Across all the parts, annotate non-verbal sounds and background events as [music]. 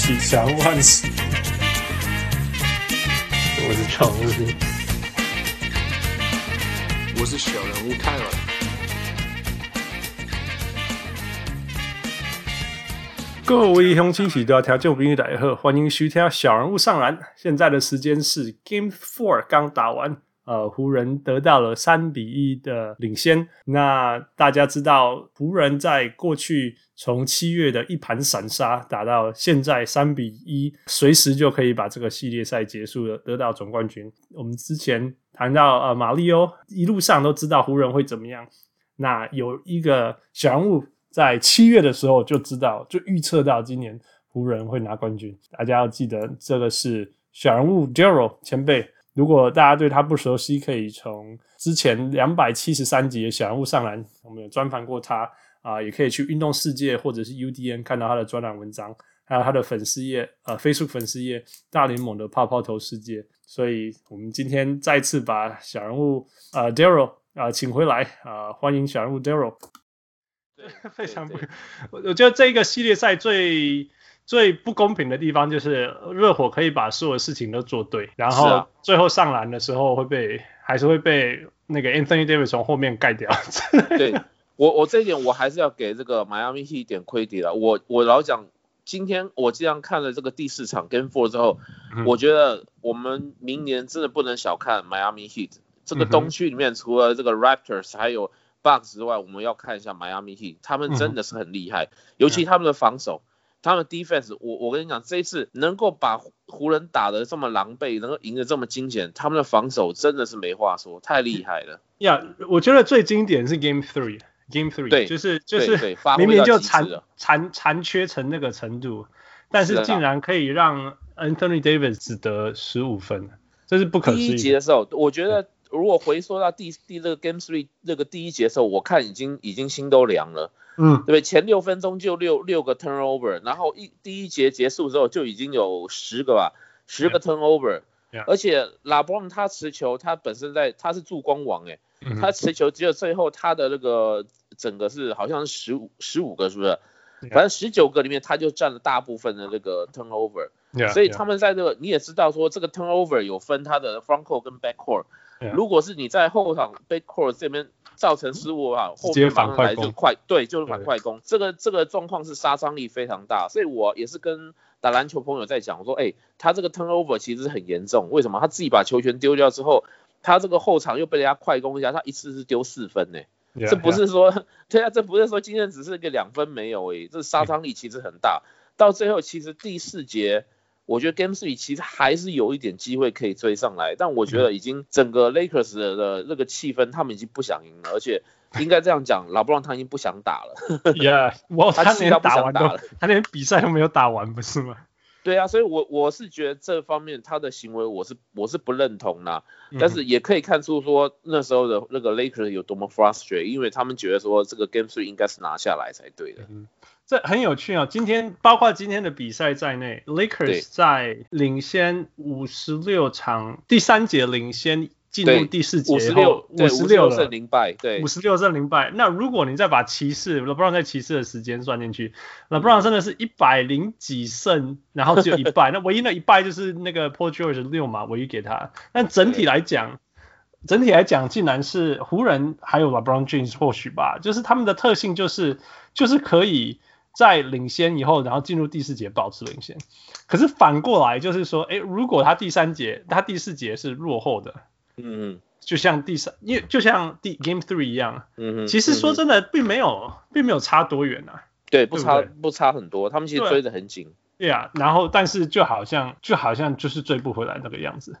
波喜小人物汉斯，我是常务，我是小人物泰尔。各位乡亲喜多条件朋友大家好，欢迎收听小人物上篮。现在的时间是 Game Four 刚打完。呃，湖人得到了三比一的领先。那大家知道，湖人在过去从七月的一盘散沙打到现在三比一，随时就可以把这个系列赛结束了，得到总冠军。我们之前谈到呃，马里欧一路上都知道湖人会怎么样。那有一个小人物在七月的时候就知道，就预测到今年湖人会拿冠军。大家要记得，这个是小人物 Daryl 前辈。如果大家对他不熟悉，可以从之前两百七十三集的小人物上篮，我们有专访过他啊、呃，也可以去运动世界或者是 UDN 看到他的专栏文章，还有他的粉丝页呃 Facebook 粉丝页大联盟的泡泡头世界。所以我们今天再次把小人物呃 Daryl 啊请回来啊、呃，欢迎小人物 Daryl。对，[laughs] 非常不，我我觉得这个系列赛最。最不公平的地方就是热火可以把所有事情都做对，然后最后上篮的时候会被、啊、还是会被那个 Anthony Davis 从后面盖掉。[laughs] 对我我这一点我还是要给这个 Miami Heat 一点 credit 了。我我老讲，今天我既然看了这个第四场 Game Four 之后、嗯，我觉得我们明年真的不能小看 Miami Heat。这个东区里面除了这个 Raptors 还有 Bucks 之外，我们要看一下 Miami Heat，他们真的是很厉害、嗯，尤其他们的防守。他们 defense，我我跟你讲，这一次能够把湖人打得这么狼狈，能够赢得这么惊险，他们的防守真的是没话说，太厉害了。呀、yeah，我觉得最经典是 Game Three，Game Three，对，就是就是明明就残残残缺成那个程度，但是竟然可以让 Anthony Davis 只得十五分，这是不可思议。第一节的时候，我觉得如果回溯到第第这个 Game Three 那个第一节的时候，我看已经已经心都凉了。嗯，对不对？前六分钟就六六个 turnover，然后一第一节结束之后就已经有十个吧，十个 turnover，、yeah. 而且拉布朗他持球，他本身在他是助攻王诶、嗯，他持球只有最后他的那个整个是好像是十五十五个是不是反正十九个里面他就占了大部分的那个 turnover，yeah. 所以他们在这个你也知道说这个 turnover 有分他的 front court 跟 back court。如果是你在后场 backcourt 这边造成失误啊，后面反来就快，对，就是反快攻。这个这个状况是杀伤力非常大，所以我也是跟打篮球朋友在讲，我说，哎、欸，他这个 turnover 其实很严重，为什么？他自己把球权丢掉之后，他这个后场又被人家快攻一下，他一次是丢四分呢、欸。Yeah, 这不是说.对啊，这不是说今天只是一个两分没有诶、欸，这杀伤力其实很大。到最后其实第四节。我觉得 Game Three 其实还是有一点机会可以追上来，但我觉得已经整个 Lakers 的那个气氛，他们已经不想赢了，而且应该这样讲，老布朗他已经不想打了。[laughs] Yeah，我他连打完都，他连比赛都没有打完，不是吗？对啊，所以我我是觉得这方面他的行为我是我是不认同的，但是也可以看出说那时候的那个 Lakers 有多么 frustrated，因为他们觉得说这个 Game Three 应该是拿下来才对的。嗯这很有趣啊！今天包括今天的比赛在内，Lakers 在领先五十六场，第三节领先进入第四节，五十六五十六胜零败，对，五十六胜零败。那如果你再把骑士，LeBron 在骑士的时间算进去，LeBron 真的是一百零几胜，然后只有一败，[laughs] 那唯一的一败就是那个 Paul George 六嘛，唯一给他。但整体来讲，整体来讲，竟然是湖人还有 LeBron James 或许吧，就是他们的特性就是就是可以。在领先以后，然后进入第四节保持领先。可是反过来就是说，哎，如果他第三节、他第四节是落后的，嗯，就像第三，因为就像第 Game Three 一样，嗯，其实说真的，并没有，并没有差多远啊。对，不差，不差很多。他们其实追得很紧。对啊，然后但是就好像，就好像就是追不回来那个样子。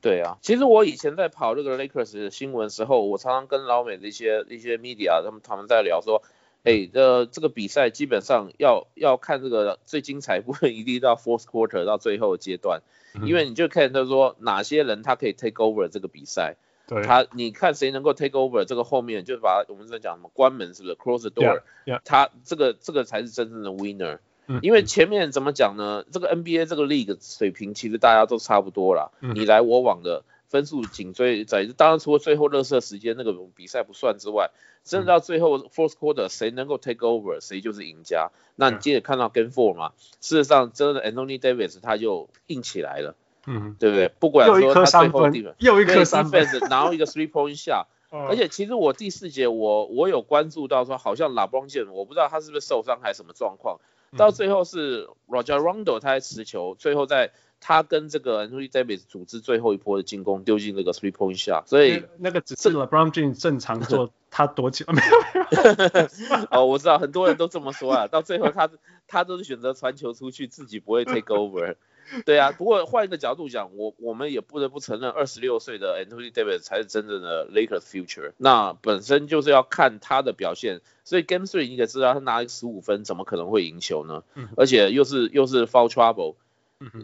对啊，其实我以前在跑这个 Lakers 的新闻的时候，我常常跟老美的一些一些 media 他们他们在聊说。哎，这这个比赛基本上要要看这个最精彩部分，一定到 fourth quarter 到最后阶段，因为你就看他说哪些人他可以 take over 这个比赛，对，他你看谁能够 take over 这个后面，就把我们在讲什么关门是不是 close the door. 他这个这个才是真正的 winner，、嗯、因为前面怎么讲呢？这个 NBA 这个 league 水平其实大家都差不多啦，嗯、你来我往的。分数紧追在，当然除了最后热射时间那个比赛不算之外，真的到最后 fourth quarter 谁能够 take over 谁就是赢家。那你接着看到 game four 嘛，事实上真的 Anthony Davis 他就硬起来了，嗯，对不对？不管说他最后地方又一颗三分，然后 [laughs] 一个 three point shot。而且其实我第四节我我有关注到说，好像 LeBron James 我不知道他是不是受伤还是什么状况，到最后是 Rajon Rondo 他在持球，最后在他跟这个 Anthony Davis 组织最后一波的进攻，丢进那个 three point shot，所以那个只是 LeBron James 正常做，他躲起来没有没有。[laughs] 哦，我知道很多人都这么说啊，[laughs] 到最后他他都是选择传球出去，自己不会 take over。[laughs] 对啊，不过换一个角度讲，我我们也不得不承认，二十六岁的 Anthony Davis 才是真正的 Lakers future。那本身就是要看他的表现，所以 Game Three 你可知道，他拿十五分，怎么可能会赢球呢？而且又是又是 foul trouble，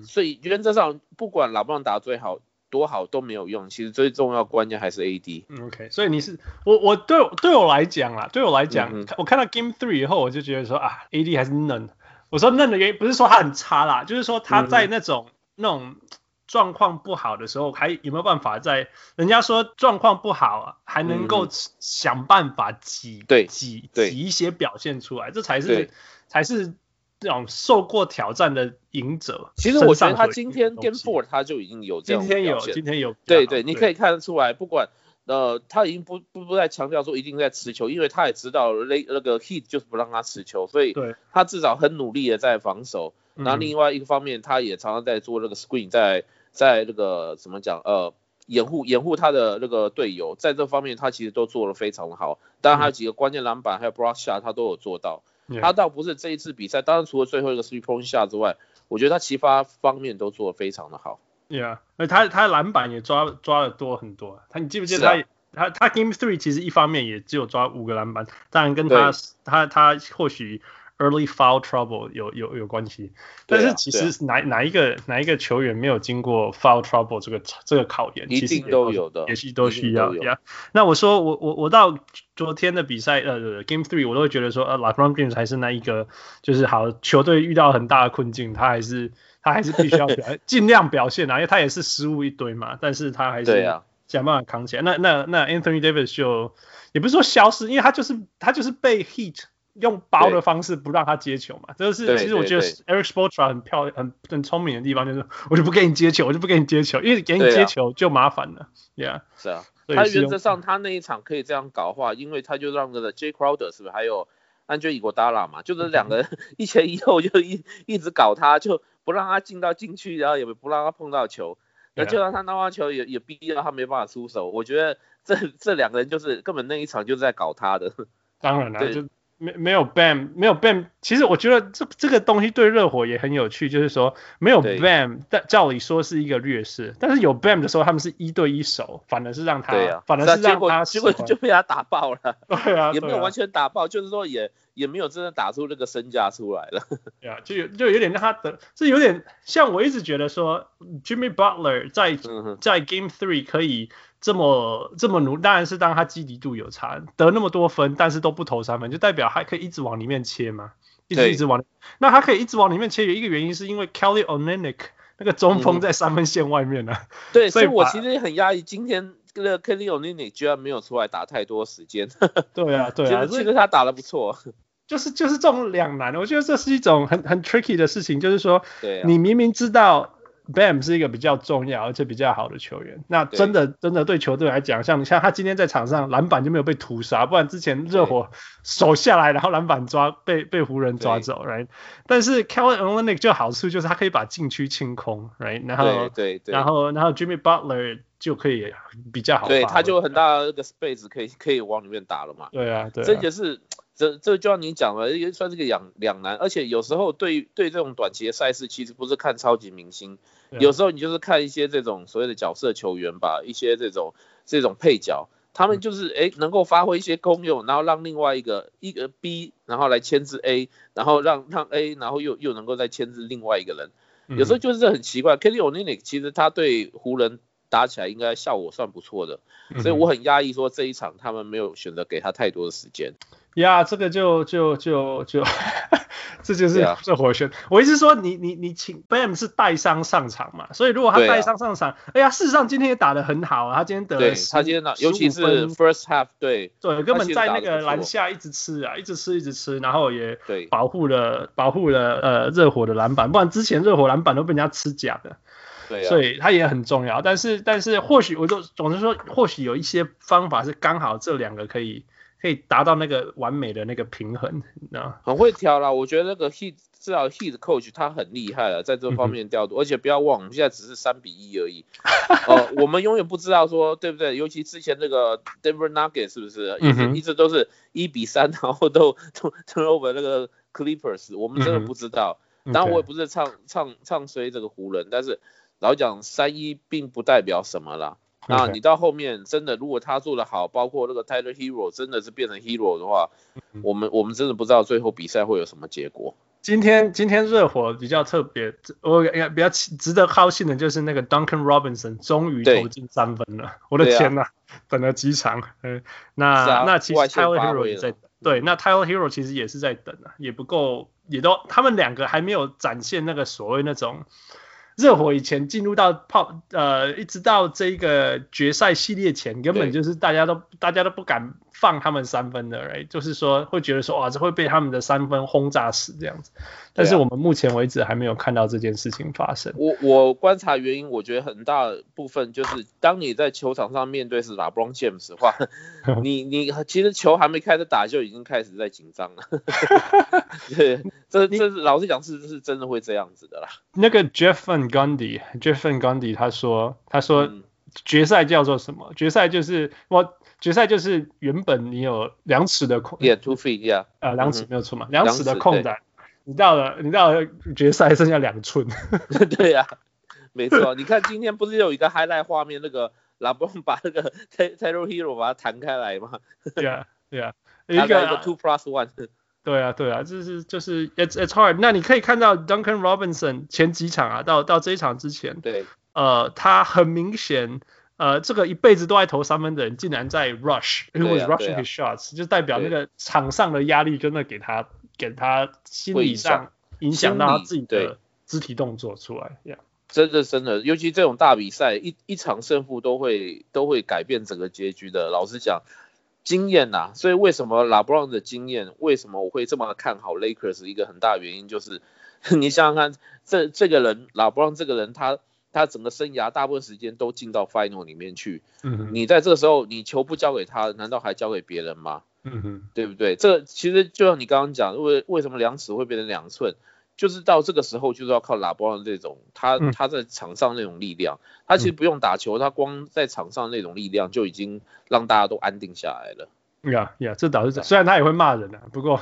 所以原则上不管老布朗打最好多好都没有用，其实最重要关键还是 AD。OK，所以你是我我对对我来讲啦，对我来讲，嗯、我看到 Game Three 以后，我就觉得说啊，AD 还是嫩。我说嫩的原因不是说他很差啦，就是说他在那种、嗯、那种状况不好的时候，还有没有办法在人家说状况不好啊，还能够想办法挤对挤挤一些表现出来，这才是才是这种受过挑战的赢者。其实我觉得他今天 Game Four 他就已经有这样今天有今天有对对，你可以看得出来，不管。呃，他已经不不不再强调说一定在持球，因为他也知道那那个 Heat 就是不让他持球，所以他至少很努力的在防守。然后另外一个方面，他也常常在做那个 screen，在在那个怎么讲呃掩护掩护他的那个队友，在这方面他其实都做的非常的好。当然还有几个关键篮板还有 shot 他都有做到。他倒不是这一次比赛，当然除了最后一个 three point shot 之外，我觉得他其他方面都做得非常的好。Yeah，那他他篮板也抓抓的多很多。他你记不记得他、啊、他他 Game Three 其实一方面也只有抓五个篮板，当然跟他他他或许 Early Foul Trouble 有有有关系。但是其实哪、啊啊、哪一个哪一个球员没有经过 Foul Trouble 这个这个考验？一定都有的，也是都需要。呀，那我说我我我到昨天的比赛呃 Game Three 我都会觉得说呃 LeBron James 还是那一个就是好球队遇到很大的困境，他还是。他还是必须要表 [laughs] 尽量表现啊，因为他也是失误一堆嘛，但是他还是想办法扛起来。那那那 Anthony Davis 就也不是说消失，因为他就是他就是被 Heat 用包的方式不让他接球嘛。这个是其实我觉得 Eric Spoelstra 很漂亮、很很聪明的地方，就是我就不给你接球，我就不给你接球，因为给你接球就麻烦了。Yeah，是啊，他原则上他那一场可以这样搞的话，因为他就让那个 Jay Crowder 是不是还有 Andre Iguodala 嘛，就是两个人 [laughs] 一前一后就一一直搞他，就。不让他进到禁区，然后也不让他碰到球，那就让他拿到球也也逼到他没办法出手。我觉得这这两个人就是根本那一场就是在搞他的。当然了，就没没有 Bam，没有 Bam。其实我觉得这这个东西对热火也很有趣，就是说没有 Bam，但照理说是一个劣势，但是有 Bam 的时候，他们是一对一守，反而是让他，对啊、反而是让他结果就被他打爆了。[laughs] 对啊，也没有完全打爆，就是说也。也没有真的打出那个身价出来了，对啊，就有就有点让他的，这有点像我一直觉得说，Jimmy Butler 在在 Game Three 可以这么这么努，当然是当他积极度有差，得那么多分，但是都不投三分，就代表还可以一直往里面切嘛，一直一直往，那他可以一直往里面切，有一个原因是因为 Kelly Olynyk 那个中锋在三分线外面呢、啊嗯，对，所以我其实也很压抑，今天那个 Kelly Olynyk 居然没有出来打太多时间，对啊，对啊，[laughs] 其实他打的不错。就是就是这种两难，我觉得这是一种很很 tricky 的事情，就是说，你明明知道 Bam 是一个比较重要而且比较好的球员，那真的真的对球队来讲，像像他今天在场上篮板就没有被屠杀，不然之前热火守下来，然后篮板抓被被湖人抓走，right？但是 Kevin Olynyk 就好处就是他可以把禁区清空，right？然后对对，然后然后 Jimmy Butler 就可以比较好，对，他就很大的那个 space 可以可以往里面打了嘛，对啊，对啊，这就是。这这就像你讲了，也算是个两两难，而且有时候对对这种短期的赛事，其实不是看超级明星，有时候你就是看一些这种所谓的角色球员吧，一些这种这种配角，他们就是哎能够发挥一些功用，然后让另外一个一个 B，然后来牵制 A，然后让让 A，然后又又能够再牵制另外一个人，有时候就是很奇怪。Kelly Olynyk 其实他对湖人打起来应该效果算不错的，所以我很压抑说这一场他们没有选择给他太多的时间。呀，这个就就就就，[laughs] 这就是这火选。我意思说你，你你你请 Bam 是带伤上场嘛，所以如果他带伤上场，哎呀，事实上今天也打得很好啊，他今天得了，他今天打，尤其是 First Half，对对，根本在那个篮下一直吃啊，一直吃一直吃，然后也保护了保护了呃热火的篮板，不然之前热火篮板都被人家吃假的。对啊，所以他也很重要，但是但是或许我就总是说，或许有一些方法是刚好这两个可以可以达到那个完美的那个平衡，你知道很会挑啦，我觉得那个 Heat 至少 Heat coach 他很厉害了，在这方面调度，嗯、而且不要忘，我们现在只是三比一而已，呃，[laughs] 我们永远不知道说对不对？尤其之前那个 Denver Nuggets 是不是？一直、嗯、一直都是一比三，然后都都 turn over 那个 Clippers，我们真的不知道。嗯、当然我也不是唱唱唱衰这个湖人，但是。老讲三一并不代表什么啦。那你到后面真的，如果他做的好，包括那个 Tyler Hero 真的是变成 Hero 的话，我们我们真的不知道最后比赛会有什么结果。今天今天热火比较特别，我比较值得高兴的就是那个 Duncan Robinson 终于投进三分了。我的天呐，啊、等了几场。嗯，那、啊、那其实 Tyler Hero 也在等。对，那 Tyler Hero 其实也是在等啊，也不够，也都他们两个还没有展现那个所谓那种。热火以前进入到泡呃，一直到这个决赛系列前，根本就是大家都大家都不敢放他们三分的，right? 就是说会觉得说哇，这会被他们的三分轰炸死这样子。但是我们目前为止还没有看到这件事情发生。我我观察原因，我觉得很大部分就是当你在球场上面对是 LeBron James 的话，[laughs] 你你其实球还没开始打就已经开始在紧张了。[laughs] 对，这这是老实讲是是真的会这样子的啦。那个 Jeff Van Gundy，Jeff Van Gundy 他说他说决赛叫做什么？嗯、决赛就是我。决赛就是原本你有两尺的空，Yeah，two feet，Yeah，呃，两尺没有错嘛，两尺的空档，你到了，你到了决赛剩下两寸，[laughs] [laughs] 对呀，没错，你看今天不是有一个 highlight 画面，那个拉布隆把那个 Tyler Hero 把它弹开来吗？对啊，对啊，一个一个 two plus one，对啊，对啊，就是就是 it's it's hard，那你可以看到 Duncan Robinson 前几场啊，到到这一场之前，对，呃，他很明显。呃，这个一辈子都爱投三分的人，竟然在 rush，因为 rushing his shots，就代表那个场上的压力真的给他给他心理上影响到他自己的肢体动作出来。Yeah. 真的真的，尤其这种大比赛，一一场胜负都会都会改变整个结局的。老实讲，经验呐、啊，所以为什么 LeBron 的经验，为什么我会这么看好 Lakers？一个很大原因就是，[laughs] 你想想看，这这个人 LeBron 这个人他。他整个生涯大部分时间都进到 final 里面去，嗯，你在这个时候你球不交给他，难道还交给别人吗？嗯哼，对不对？这其实就像你刚刚讲，为为什么两尺会变成两寸，就是到这个时候就是要靠拉布朗这种他他在场上那种力量，他其实不用打球，他光在场上那种力量就已经让大家都安定下来了。呀呀，这倒是这，虽然他也会骂人啊，不过，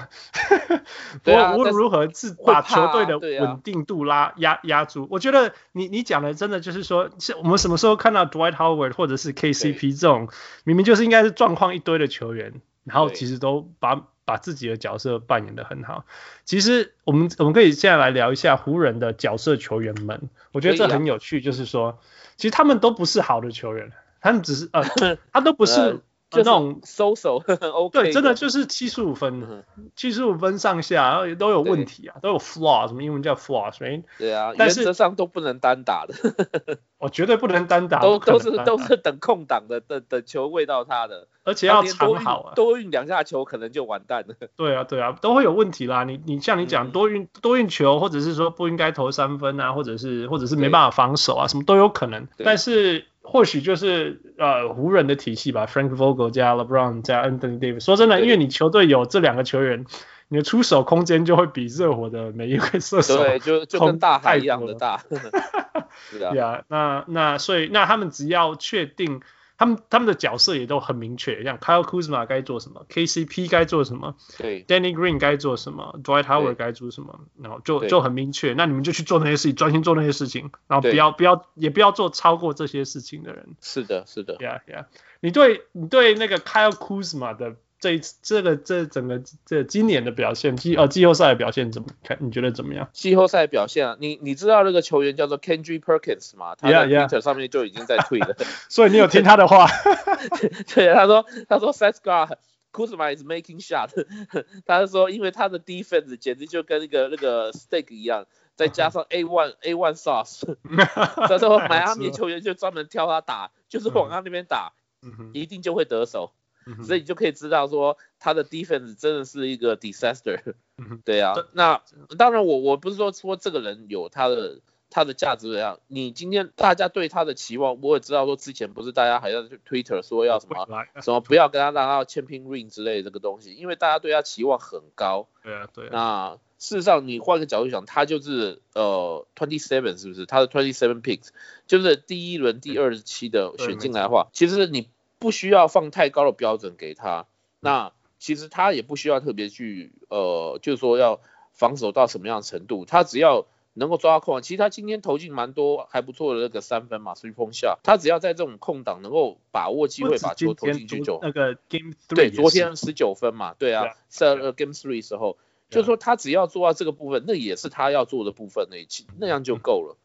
[laughs] 不过无论如何是把球队的稳定度拉压压住。我觉得你你讲的真的就是说，我们什么时候看到 Dwight Howard 或者是 KCP 这种明明就是应该是状况一堆的球员，然后其实都把把自己的角色扮演得很好。其实我们我们可以现在来聊一下湖人的角色球员们，我觉得这很有趣，就是说，其实他们都不是好的球员，他们只是呃，[laughs] 他都不是。就那种 so so [laughs] OK，对，真的就是七十五分，七十五分上下，然后都有问题啊，都有 flaw，什么英文叫 flaws，对啊，原则上都不能单打的，[laughs] 我绝对不能单打，都都是都是等空档的等等球喂到他的，而且要藏好啊，多运两下球可能就完蛋了。对啊对啊，都会有问题啦。你你像你讲多运多运球，或者是说不应该投三分啊，或者是或者是没办法防守啊，什么都有可能，但是。或许就是呃湖人的体系吧，Frank Vogel 加 LeBron 加 Anthony Davis。说真的，因为你球队有这两个球员，你的出手空间就会比热火的每一位射手对，就就跟大海一样的大。[laughs] 是啊 [laughs] 那那所以那他们只要确定。他们他们的角色也都很明确，像 Kyle Kuzma 该做什么，KCP 该做什么，对，Danny Green 该做什么，Dwight Howard 该做什么，然后就就很明确。那你们就去做那些事情，专心做那些事情，然后不要不要也不要做超过这些事情的人。是的，是的。Yeah, yeah。你对你对那个 Kyle Kuzma 的。这这个这整个这今年的表现季呃季后赛的表现怎么看？你觉得怎么样？季后赛表现啊，你你知道那个球员叫做 Kendrick Perkins 吗？他在 Twitter 上面就已经在推了。[laughs] 所以你有听他的话？[laughs] 对，他说他说 Seth Kuzma is making shot，[laughs] 他是说因为他的 defense 简直就跟那个那个 steak 一样，再加上 A one A one sauce，他说迈阿密球员就专门挑他打，就是往他那边打，一定就会得手。所以你就可以知道说他的 defense 真的是一个 disaster，对啊，那当然我我不是说说这个人有他的他的价值怎样，你今天大家对他的期望，我也知道说之前不是大家还在 Twitter 说要什么 [laughs] 什么不要跟他让他签 pin ring 之类的这个东西，因为大家对他期望很高，对啊对啊，那事实上你换个角度想，他就是呃 twenty seven 是不是？他的 twenty seven picks 就是第一轮第二十七的选进来的话，其实你。不需要放太高的标准给他，那其实他也不需要特别去呃，就是说要防守到什么样的程度，他只要能够抓到空档，其实他今天投进蛮多还不错的那个三分嘛，three point shot，他只要在这种空档能够把握机会把球投进去就那个 game three 对，昨天十九分嘛，对啊，在 game three 时候，就是说他只要做到这个部分，那也是他要做的部分那一期，那样就够了。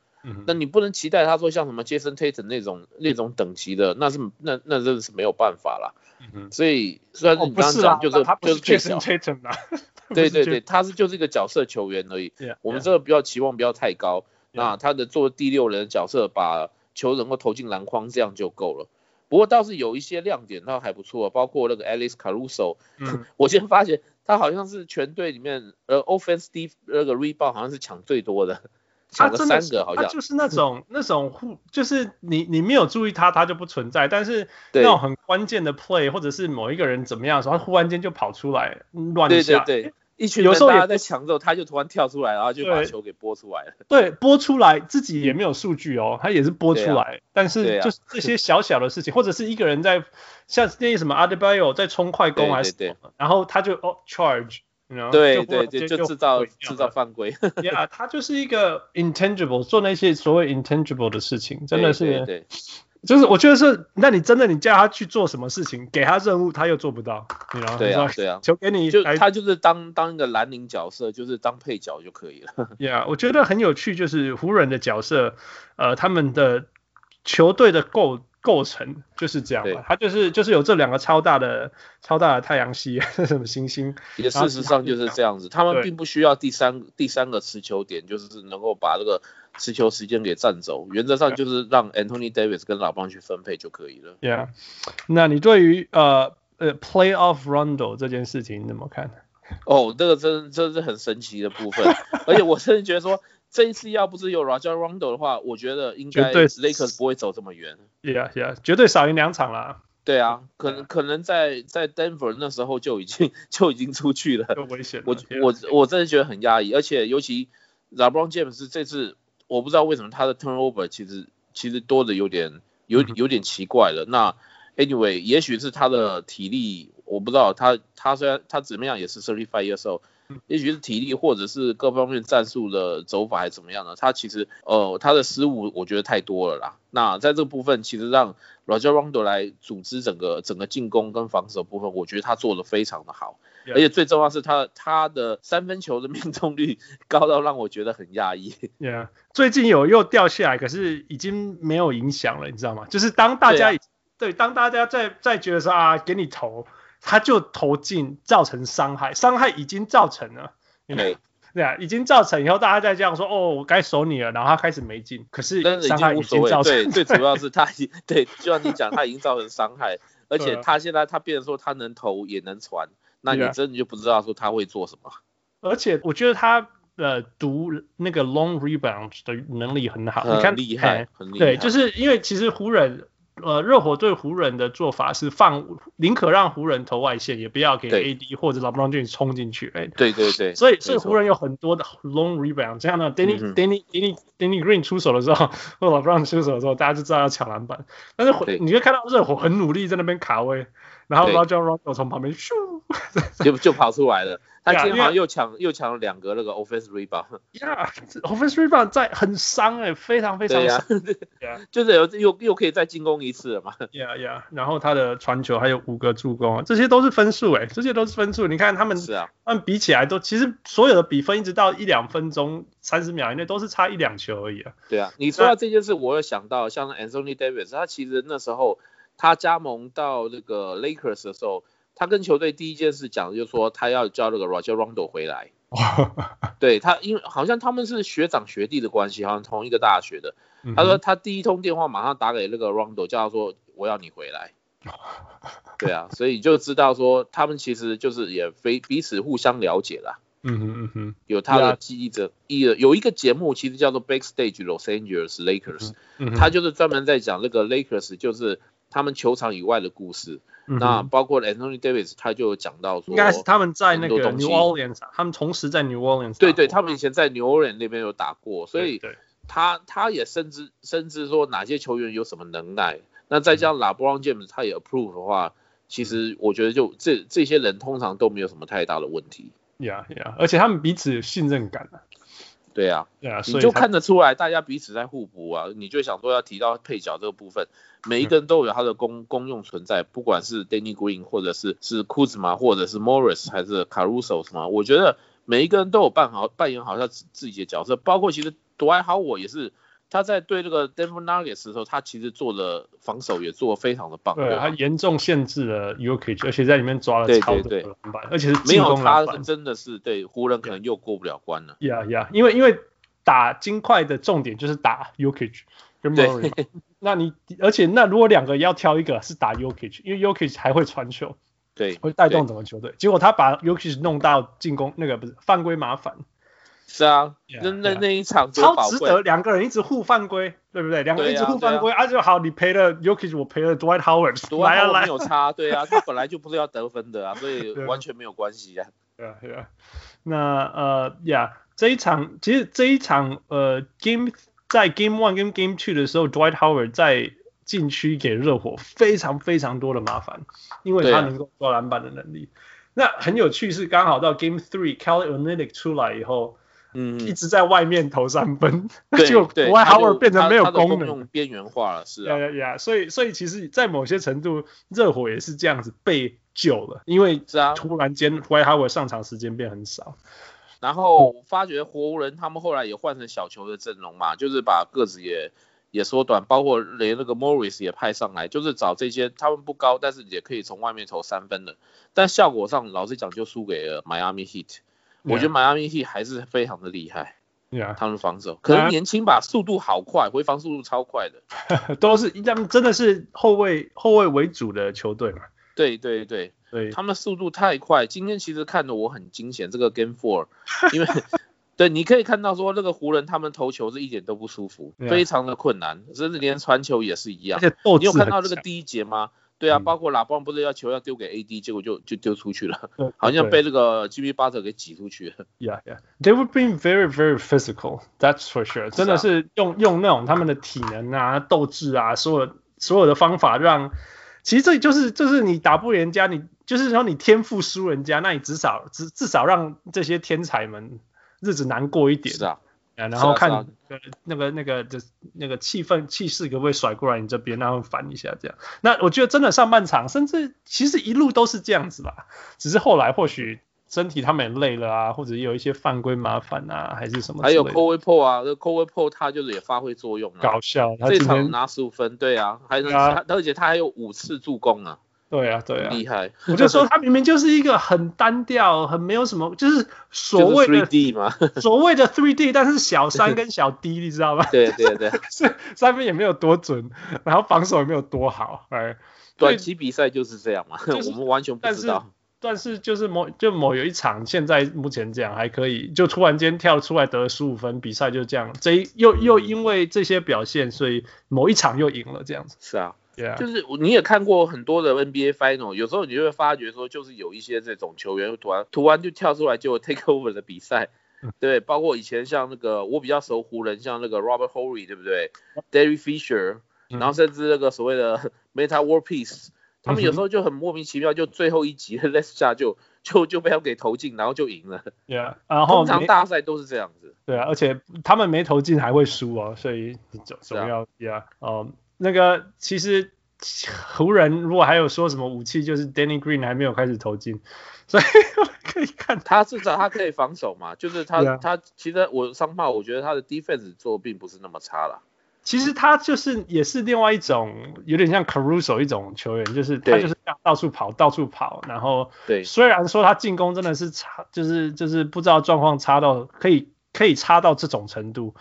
那你不能期待他说像什么 Jason Tatum 那种那种等级的，那是那那真的是没有办法啦。所以虽然你刚刚讲就是他就是 Jason Tatum 啊，对对对，他是就是一个角色球员而已。我们这个不要期望不要太高。那他的做第六人的角色，把球能够投进篮筐，这样就够了。不过倒是有一些亮点，倒还不错，包括那个 Alex Caruso。[laughs] 我先发现他好像是全队里面呃 offensive 那个 rebound 好像是抢最多的。他真的是，他就是那种那种互，就是你你没有注意他，他就不存在。但是那种很关键的 play，或者是某一个人怎么样的时候，他忽然间就跑出来乱一下。对对对，一群人大家在抢之后，他就突然跳出来，然后就把球给拨出来了。对，拨出来自己也没有数据哦，他也是拨出来。但是就是这些小小的事情，或者是一个人在像那些什么 Adebayo 在冲快攻还是什么，然后他就哦 charge。对对对，就制造制造犯规。呀，[laughs] 他就是一个 intangible，做那些所谓 intangible 的事情，真的是，对，就是我觉得是，那你真的你叫他去做什么事情，给他任务他又做不到，你知道吗？对啊，对啊，求给你，就他就是当当一个蓝领角色，就是当配角就可以了。[laughs] 呀，我觉得很有趣，就是湖人的角色，呃，他们的球队的构。构成就是这样吧，它就是就是有这两个超大的超大的太阳系，[laughs] 什么星星，也事实上就是这样子，他们并不需要第三第三个持球点，就是能够把这个持球时间给占走，原则上就是让 Anthony Davis 跟老邦去分配就可以了。Yeah，那你对于呃呃 Playoff Rondo 这件事情你怎么看？哦，这个真真是很神奇的部分，而且我甚至觉得说。这一次要不是有 Rajon Rondo 的话，我觉得应该 Lakers 不会走这么远。Yeah, yeah，绝对少赢两场啦。对啊，可能可能在在 Denver 那时候就已经就已经出去了。危险。我我我真的觉得很压抑，而且尤其 LeBron James 这次，我不知道为什么他的 turnover 其实其实多的有点有有点奇怪了。那 Anyway，也许是他的体力，我不知道他他虽然他怎么样也是 thirty five years old。也许是体力，或者是各方面战术的走法，还是怎么样呢？他其实，呃，他的失误我觉得太多了啦。那在这个部分，其实让 Roger Rondo 来组织整个整个进攻跟防守部分，我觉得他做的非常的好。而且最重要是他他的三分球的命中率 [laughs] 高到让我觉得很讶异。Yeah，最近有又掉下来，可是已经没有影响了，你知道吗？就是当大家对，啊、对，当大家在在觉得说啊，给你投。他就投进，造成伤害，伤害已经造成了，对，[laughs] 对啊，已经造成以后，大家再这样说，哦，我该守你了，然后他开始没进，可是伤害已经造成，对，最主要是他已经，[laughs] 对，就像你讲，他已经造成伤害，而且他现在他变成说他能投也能传，那你真的就不知道说他会做什么。而且我觉得他呃读那个 long rebound 的能力很好，你看厉害，很厉害，对，就是因为其实湖人。呃，热火对湖人的做法是放，宁可让湖人投外线，也不要给 AD 或者 LeBron James 冲进去。哎，对对对，所以所以湖人有很多的 long rebound，这样呢，Danny Danny Danny Danny Green 出手的时候，或者 LeBron 出手的时候，大家就知道要抢篮板。但是你会看到热火很努力在那边卡位，然后 Rajon Rondo 从旁边咻 [laughs] 就 [laughs] 就跑出来了。他今天好像又抢又抢了两个那个 offense rebound，yeah，offense rebound 在很伤哎，非常非常伤，[laughs] 就是有又又可以再进攻一次了嘛，yeah yeah，然后他的传球还有五个助攻，这些都是分数哎，这些都是分数，你看他们是啊，他们比起来都其实所有的比分一直到一两分钟三十秒以内都是差一两球而已啊。对啊，你说到这件事，我有想到像 Anthony Davis，他其实那时候他加盟到那个 Lakers 的时候。他跟球队第一件事讲的就是说他要叫那个 Rajon Rondo 回来。[laughs] 对他，因为好像他们是学长学弟的关系，好像同一个大学的。他说他第一通电话马上打给那个 Rondo，叫他说我要你回来。[laughs] 对啊，所以就知道说他们其实就是也非彼此互相了解啦。嗯哼嗯哼，有他的记忆者，一有一个节目其实叫做 Backstage Los Angeles Lakers，他就是专门在讲那个 Lakers 就是他们球场以外的故事。那包括 Anthony Davis，他就有讲到说，应该是他们在那个 New Orleans，他们同时在 New Orleans。对对，他们以前在 New Orleans 那边有打过，所以他他也深知深知说哪些球员有什么能耐。那再加上 LeBron James 他也 approve 的话，其实我觉得就这这些人通常都没有什么太大的问题。呀呀，而且他们彼此有信任感啊。对啊，对啊，你就看得出来大家彼此在互补啊。你就想说要提到配角这个部分，每一个人都有他的功功用存在，不管是 Danny Green 或者是是 Kuzma 或者是 Morris 还是 Caruso 什么，我觉得每一个人都有扮好扮演好他自自己的角色，包括其实 Dwight Howard 也是。他在对这个 Denver Nuggets 的时候，他其实做的防守也做得非常的棒。对，他严重限制了 Jokic，而且在里面抓了超多篮板，而且是没有他真的是对湖人可能又过不了关了。呀呀，因为因为打金块的重点就是打 Jokic 跟 Murray，那你而且那如果两个要挑一个是打 Jokic，因为 Jokic 还会传球，对，会带动整个球队。结果他把 Jokic 弄到进攻那个不是犯规麻烦。是啊，那那那一场超值得，两个人一直互犯规，对不对？两个人一直互犯规，啊就好，你赔了 Jokic，我赔了 Dwight Howard 没有差，对啊，他本来就不是要得分的啊，所以 [laughs] 完全没有关系啊。对啊，对啊。那呃呀，这一场其实这一场呃 Game 在 Game One 跟 Game Two 的时候，Dwight Howard 在禁区给热火非常非常多的麻烦，因为他能够抓篮板的能力。那很有趣是刚好到 Game Three，Kelly Olynyk 出来以后。嗯，一直在外面投三分，[laughs] 就 Dwight Howard 变成没有功能，边缘化了，是啊，呀呀，所以所以其实，在某些程度，热火也是这样子被救了，因为突然间 Dwight Howard 上场时间变很少，然后发觉活人他们后来也换成小球的阵容嘛，就是把个子也也缩短，包括连那个 Morris 也派上来，就是找这些他们不高，但是也可以从外面投三分的，但效果上老实讲就输给了 Miami Heat。我觉得迈阿密 Heat 还是非常的厉害，Yeah. 他们防守可能年轻吧，速度好快，回防速度超快的，[laughs] 都是他们真的是后卫后卫为主的球队嘛？对对对对，他们速度太快。今天其实看的我很惊险，这个 Game Four，[laughs] 因为对你可以看到说那个湖人他们投球是一点都不舒服，Yeah. 非常的困难，甚至连传球也是一样。你有看到那个第一节吗？对啊，包括拉邦不是要球要丢给 AD，结果就就丢出去了，[laughs] 好像被那个 Jimmy Butler 给挤出去了。Yeah, yeah, they were being very, very physical. That's for sure. 真的是用用那种他们的体能啊、斗志啊，所有所有的方法让，其实这就是就是你打不赢人家，你就是说你天赋输人家，那你至少至至少让这些天才们日子难过一点。是啊。然后看那个那个就那个气氛气势可不可以甩过来你这边，然后反一下这样。那我觉得真的上半场，甚至其实一路都是这样子吧。只是后来或许身体他们也累了啊，或者有一些犯规麻烦啊，还是什么。还有 Caldwell Pope 啊，这 Caldwell Pope 他就是也发挥作用了。搞笑，这场拿十五分，对啊，还是他，而且他还有五次助攻啊。对啊，对啊，厉害！我就说他明明就是一个很单调、很没有什么，就是所谓的 3D 嘛，所谓的 3D，但是小三跟小 D，你知道吗？对对对，[laughs] 是三分也没有多准，然后防守也没有多好，哎，短期比赛就是这样嘛，就我们完全不知道。但是就是某就某有一场，现在目前这样还可以，就突然间跳出来得了十五分，比赛就这样，这又又因为这些表现，所以某一场又赢了这样子。是啊。Yeah. 就是你也看过很多的 NBA Final，有时候你就会发觉说，就是有一些这种球员突然突然就跳出来就 take over 的比赛，[laughs] 对，包括以前像那个我比较熟湖人，像那个 Robert Horry，对不对，Derry Fisher，然后甚至那个所谓的 [laughs] Metta World Peace，他们有时候就很莫名其妙，就最后一集的 last shot 就就就被他们给投进，然后就赢了。Yeah，然后通常大赛都是这样子。对啊，而且他们没投进还会输哦，所以总总要 Yeah，嗯。那个其实湖人如果还有说什么武器，就是 Danny Green 还没有开始投进，[laughs] 所以可以看他至少他可以防守嘛，就是他、啊、他其实我上炮，我觉得他的 defense 做并不是那么差了。其实他就是也是另外一种有点像 Caruso 一种球员，就是他就是到处跑，到处跑，然后对，虽然说他进攻真的是差，就是就是不知道状况差到可以可以差到这种程度，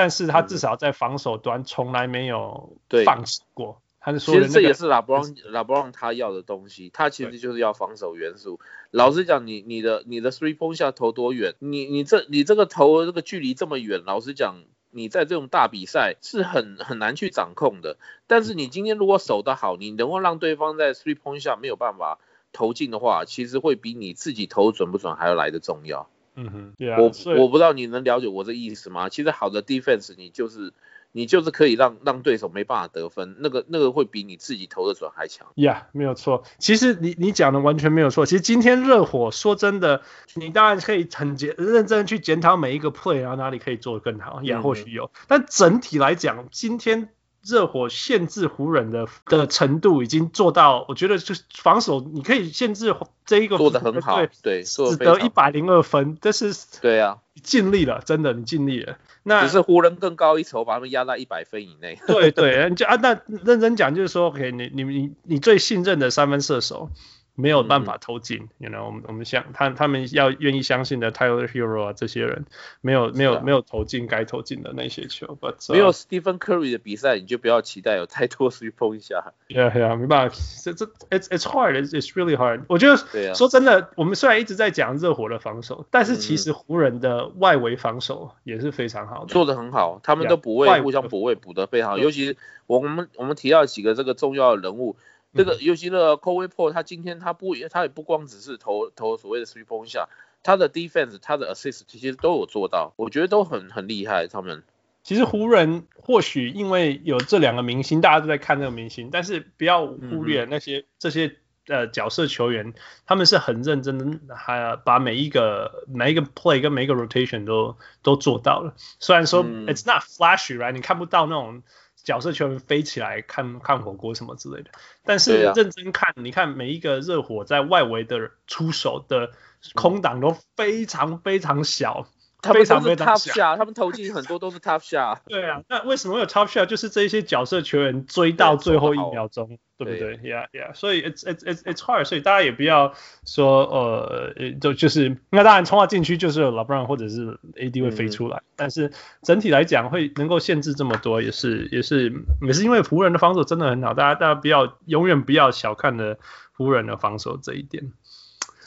但是他至少在防守端从来没有放弃过。他是说、那个，其实这也是拉布朗拉布朗他要的东西，他其实就是要防守元素。老实讲，你你的你的 three point shot 投多远，你你这你这个投这个距离这么远，老实讲。你在这种大比赛是很很难去掌控的，但是你今天如果守得好，你能够让对方在 three point 下没有办法投进的话，其实会比你自己投准不准还要来得重要。嗯哼，我我不知道你能了解我这意思吗？其实好的 defense 你就是。你就是可以让让对手没办法得分，那个那个会比你自己投的准还强。呀、yeah，没有错。其实你你讲的完全没有错。其实今天热火说真的，你当然可以很检认真去检讨每一个 play，然后哪里可以做得更好，也或许有、嗯。但整体来讲，今天。热火限制湖人的的程度已经做到，我觉得就是防守你可以限制这一个做的很好，对，只得一百零二分，这是对啊，尽力了，真的你尽力了。那只是湖人更高一筹，把他们压在一百分以内。对对，就啊，那认真讲就是说，OK，你你你你最信任的三分射手。没有办法投进，，you know，，我们我们想他他们要愿意相信的 Tyler Hero 啊，这些人没有没有、啊、没有投进该投进的那些球。But, uh, 没有 Stephen Curry 的比赛，你就不要期待有太多 three point 一下。Yeah yeah，没办法，这这 it's it's hard, it's it's really hard。我觉得说真的，我们虽然一直在讲热火的防守，但是其实湖人的外围防守也是非常好的，做的很好，他们都补位互相补位补得非常好，尤其是我们我们提到几个这个重要的人物。这个尤其的 Caldwell Pope 他今天他不他也不光只是投投所谓的 three point shot，他的 defense 他的 assist 其实都有做到，我觉得都很很厉害。他们其实湖人或许因为有这两个明星，大家都在看这个明星，但是不要忽略那些、嗯、这些呃角色球员，他们是很认真的，还把每一个每一个 play 跟每一个 rotation 都都做到了。虽然说、嗯、it's not flashy，right？你看不到那种。角色球员飞起来看看火锅什么之类的，但是认真看，你看每一个热火在外围的出手的空档都非常非常小。他们都是 top shot，他们投进很多都是 top shot。[laughs] 对啊，那为什么有 top shot？就是这些角色球员追到最后一秒钟，对，对不对？Yeah, yeah。所以 it's it's it's it's hard。所以大家也不要说呃，就就是那当然冲到禁区就是 LeBron 或者是 AD 会飞出来，嗯，但是整体来讲会能够限制这么多，也是也是也是因为湖人的防守真的很好，大家大家不要永远不要小看了湖人的防守这一点。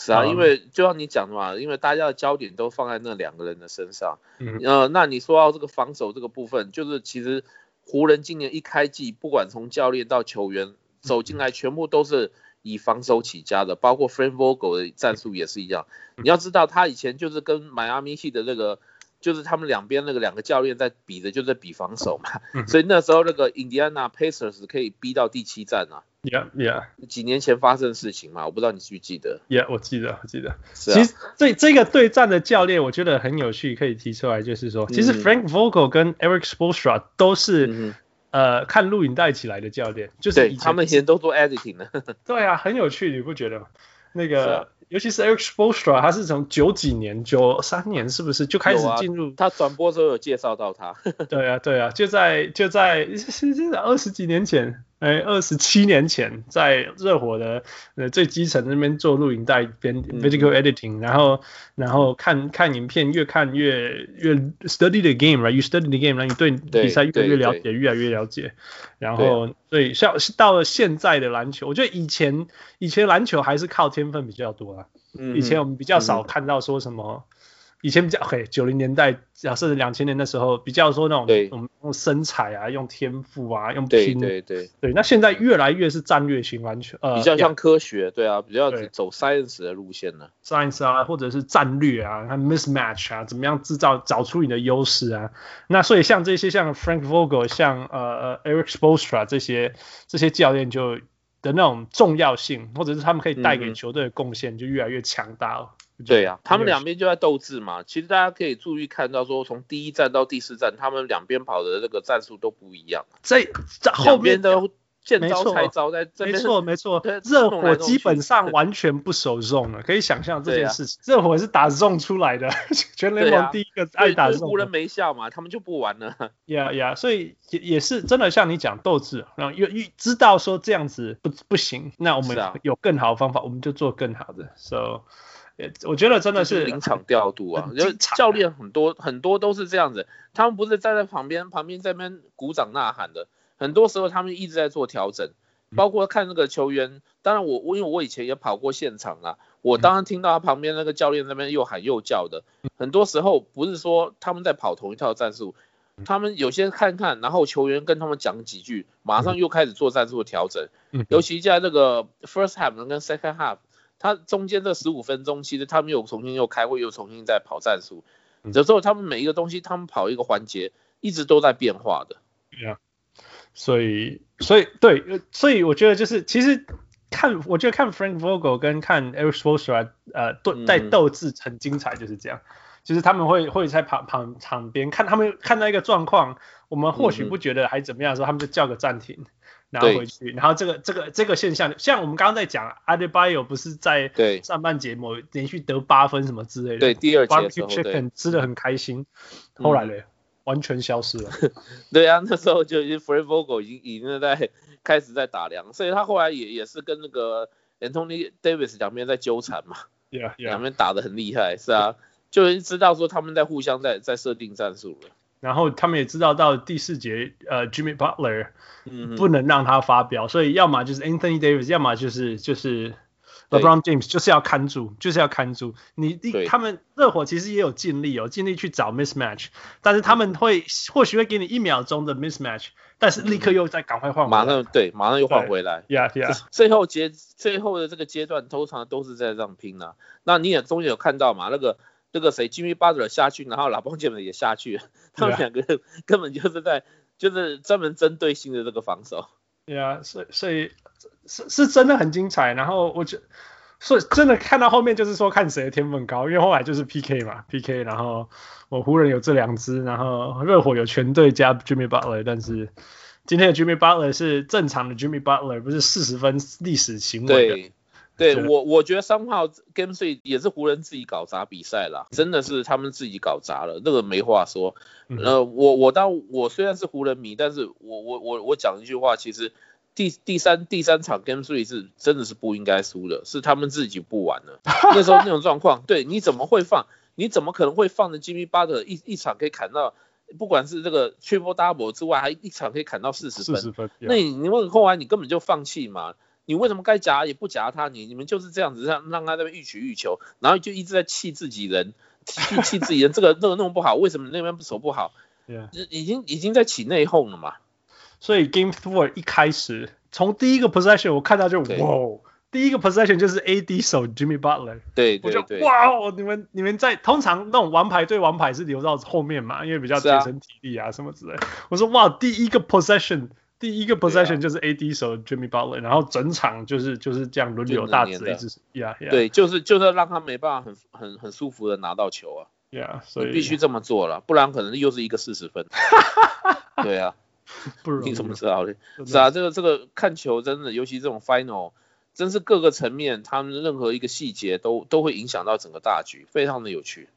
是啊，因为就像你讲的嘛，因为大家的焦点都放在那两个人的身上。嗯，呃，那你说到这个防守这个部分，就是其实湖人今年一开季，不管从教练到球员走进来，全部都是以防守起家的，包括 Frank Vogel 的战术也是一样。你要知道，他以前就是跟迈阿密系的那个，就是他们两边那个两个教练在比的，就在比防守嘛。所以那时候那个 Indiana Pacers 可以逼到第七站啊。Yeah, yeah。几年前发生的事情嘛，我不知道你记不记得。Yeah，我记得，我记得。是啊。其实这这个对战的教练，我觉得很有趣，可以提出来，就是说，其实 Frank Vogel 跟 Eric Spoelstra 都是、嗯、呃看录影带起来的教练，就是以前他们以前都做 editing 的。[laughs] 对啊，很有趣，你不觉得吗？那个。尤其是 Eric Spoelstra 他是从九几年、九三年是不是就开始进入？啊、他转播的时候有介绍到他。[laughs] 对啊，对啊，就在就在 [laughs] 就在二十几年前，哎，二十七年前，在热火的呃最基层那边做录影带编 video editing，、嗯、然后然后看看影片，越看越越 study the game，right？You study the game，然后你对比赛越来越了解，越来越了解。然后所以像到了现在的篮球，我觉得以前以前篮球还是靠天分比较多啊。以前我们比较少看到说什么，嗯、以前比较嘿九零年代，假设两千年的时候比较说那种我们用身材啊，用天赋啊，用拼，对对对，对。那现在越来越是战略型篮球，呃，比较像科学，对啊，比较走 science 的路线呢。science 啊，或者是战略啊，看 mismatch 啊，怎么样制造找出你的优势啊。那所以像这些像 Frank Vogel，像呃呃 Eric Spoelstra 这些这些教练就。的那种重要性，或者是他们可以带给球队的贡献就越来越强大了。嗯、对呀、啊，他们两边就在斗智嘛。其实大家可以注意看到，说从第一站到第四站，他们两边跑的那个战术都不一样。在在后面的见招拆招在这边，没错 [laughs] 没错，热火基本上 [laughs] 完全不守 zone 了，可以想象这件事情。热、啊、火是打 zone 出来的，[laughs] 全联盟第一个爱打 zone。湖人没效嘛，他们就不玩了。呀呀，所以也也是真的像你讲斗志，然后又又知道说这样子不不行，那我们有更好的方法，我们就做更好的。So，我觉得真的是临场调度啊，就教练很多很多都是这样子，他们不是站在旁边旁边在那边鼓掌呐喊的。很多时候他们一直在做调整，包括看那个球员。当然我我因为我以前也跑过现场啊，我当然听到他旁边那个教练那边又喊又叫的。很多时候不是说他们在跑同一套战术，他们有些看看，然后球员跟他们讲几句，马上又开始做战术的调整。尤其在那个 first half 跟 second half，他中间这十五分钟，其实他们又重新又开会，又重新在跑战术。有时候他们每一个东西，他们跑一个环节，一直都在变化的。所以，所以对，所以我觉得就是，其实看，我觉得看 Frank Vogel 跟看 Erik Spoelstra 呃，斗在斗智很精彩，就是这样，就是他们会会在旁旁场边看他们看到一个状况，我们或许不觉得还怎么样的时候，他们就叫个暂停，然后回去，然后这个这个这个现象，像我们刚刚在讲 Adebayo 不是在上半节某连续得八分什么之类的，对，第二节 Chicken 吃的很开心，后来嘞。完全消失了。[laughs] 对啊，那时候就已经 Frank Vogel 已经已经在开始在打量，所以他后来也也是跟那个 Anthony Davis 两边在纠缠嘛。Yeah, yeah. 两边打的很厉害，是啊，就知道说他们在互相在在设定战术了。然后他们也知道到第四节，呃，Jimmy Butler 不能让他发飙，嗯、所以要么就是 Anthony Davis，要么就是就是。LeBron James 就是要看住，就是要看住你。他们热火其实也有尽力，哦尽力去找 mismatch，但是他们会或许会给你一秒钟的 mismatch，但是立刻又再赶快换回来。马上对，马上又换回来。Yeah, yeah。最后阶最后的这个阶段，通常都是在这样拼啊。那你也中间有看到嘛？那个那个谁，Jimmy Butler 下去，然后 James 也下去，[laughs] 他们两个人根本就是在就是专门针对性的这个防守。Yeah，所以所以。是是真的很精彩，然后我觉得，所以真的看到后面就是说看谁的天分高，因为后来就是 PK 嘛，PK，然后我湖人有这两支，然后热火有全队加 Jimmy Butler，但是今天的 Jimmy Butler 是正常的 Jimmy Butler，不是四十分历史行为。对，对我我觉得三号 Game Three 也是湖人自己搞砸比赛啦，真的是他们自己搞砸了，那个没话说。呃，我我当我虽然是湖人迷，但是我我我我讲一句话，其实。第第三第三场 Game Three 是真的是不应该输的，是他们自己不玩了。[laughs] 那时候那种状况，对，你怎么会放？你怎么可能会放的 Jimmy Butler 一一场可以砍到，不管是这个 Triple Double 之外，还一场可以砍到四十分？四十分。那你你问后来你根本就放弃嘛？你为什么该夹也不夹他？你你们就是这样子让让他那边欲取欲求，然后就一直在气自己人，气气自己人，这个这个弄不好，为什么那边手不好？[laughs] 已经已经在起内讧了嘛。所以 Game Four 一开始，从第一个 possession 我看到就哇，第一个 possession 就是 AD 手 Jimmy Butler，对，对，对，我就哇，你们你们在通常那种王牌对王牌是留到后面嘛，因为比较节省体力啊什么之类。啊、我说哇，第一个 possession，第一个 possession 就是 AD 手 Jimmy Butler，、啊、然后整场就是就是这样轮流大指一直，yeah, yeah. 对，就是就是让他没办法很很很舒服的拿到球啊，yeah, 所以必须这么做了，不然可能又是一个四十分，[laughs] 对啊。不容易，你怎么知道的？是啊，这个这个看球真的，尤其这种 final，真是各个层面，他们任何一个细节都都会影响到整个大局，非常的有趣。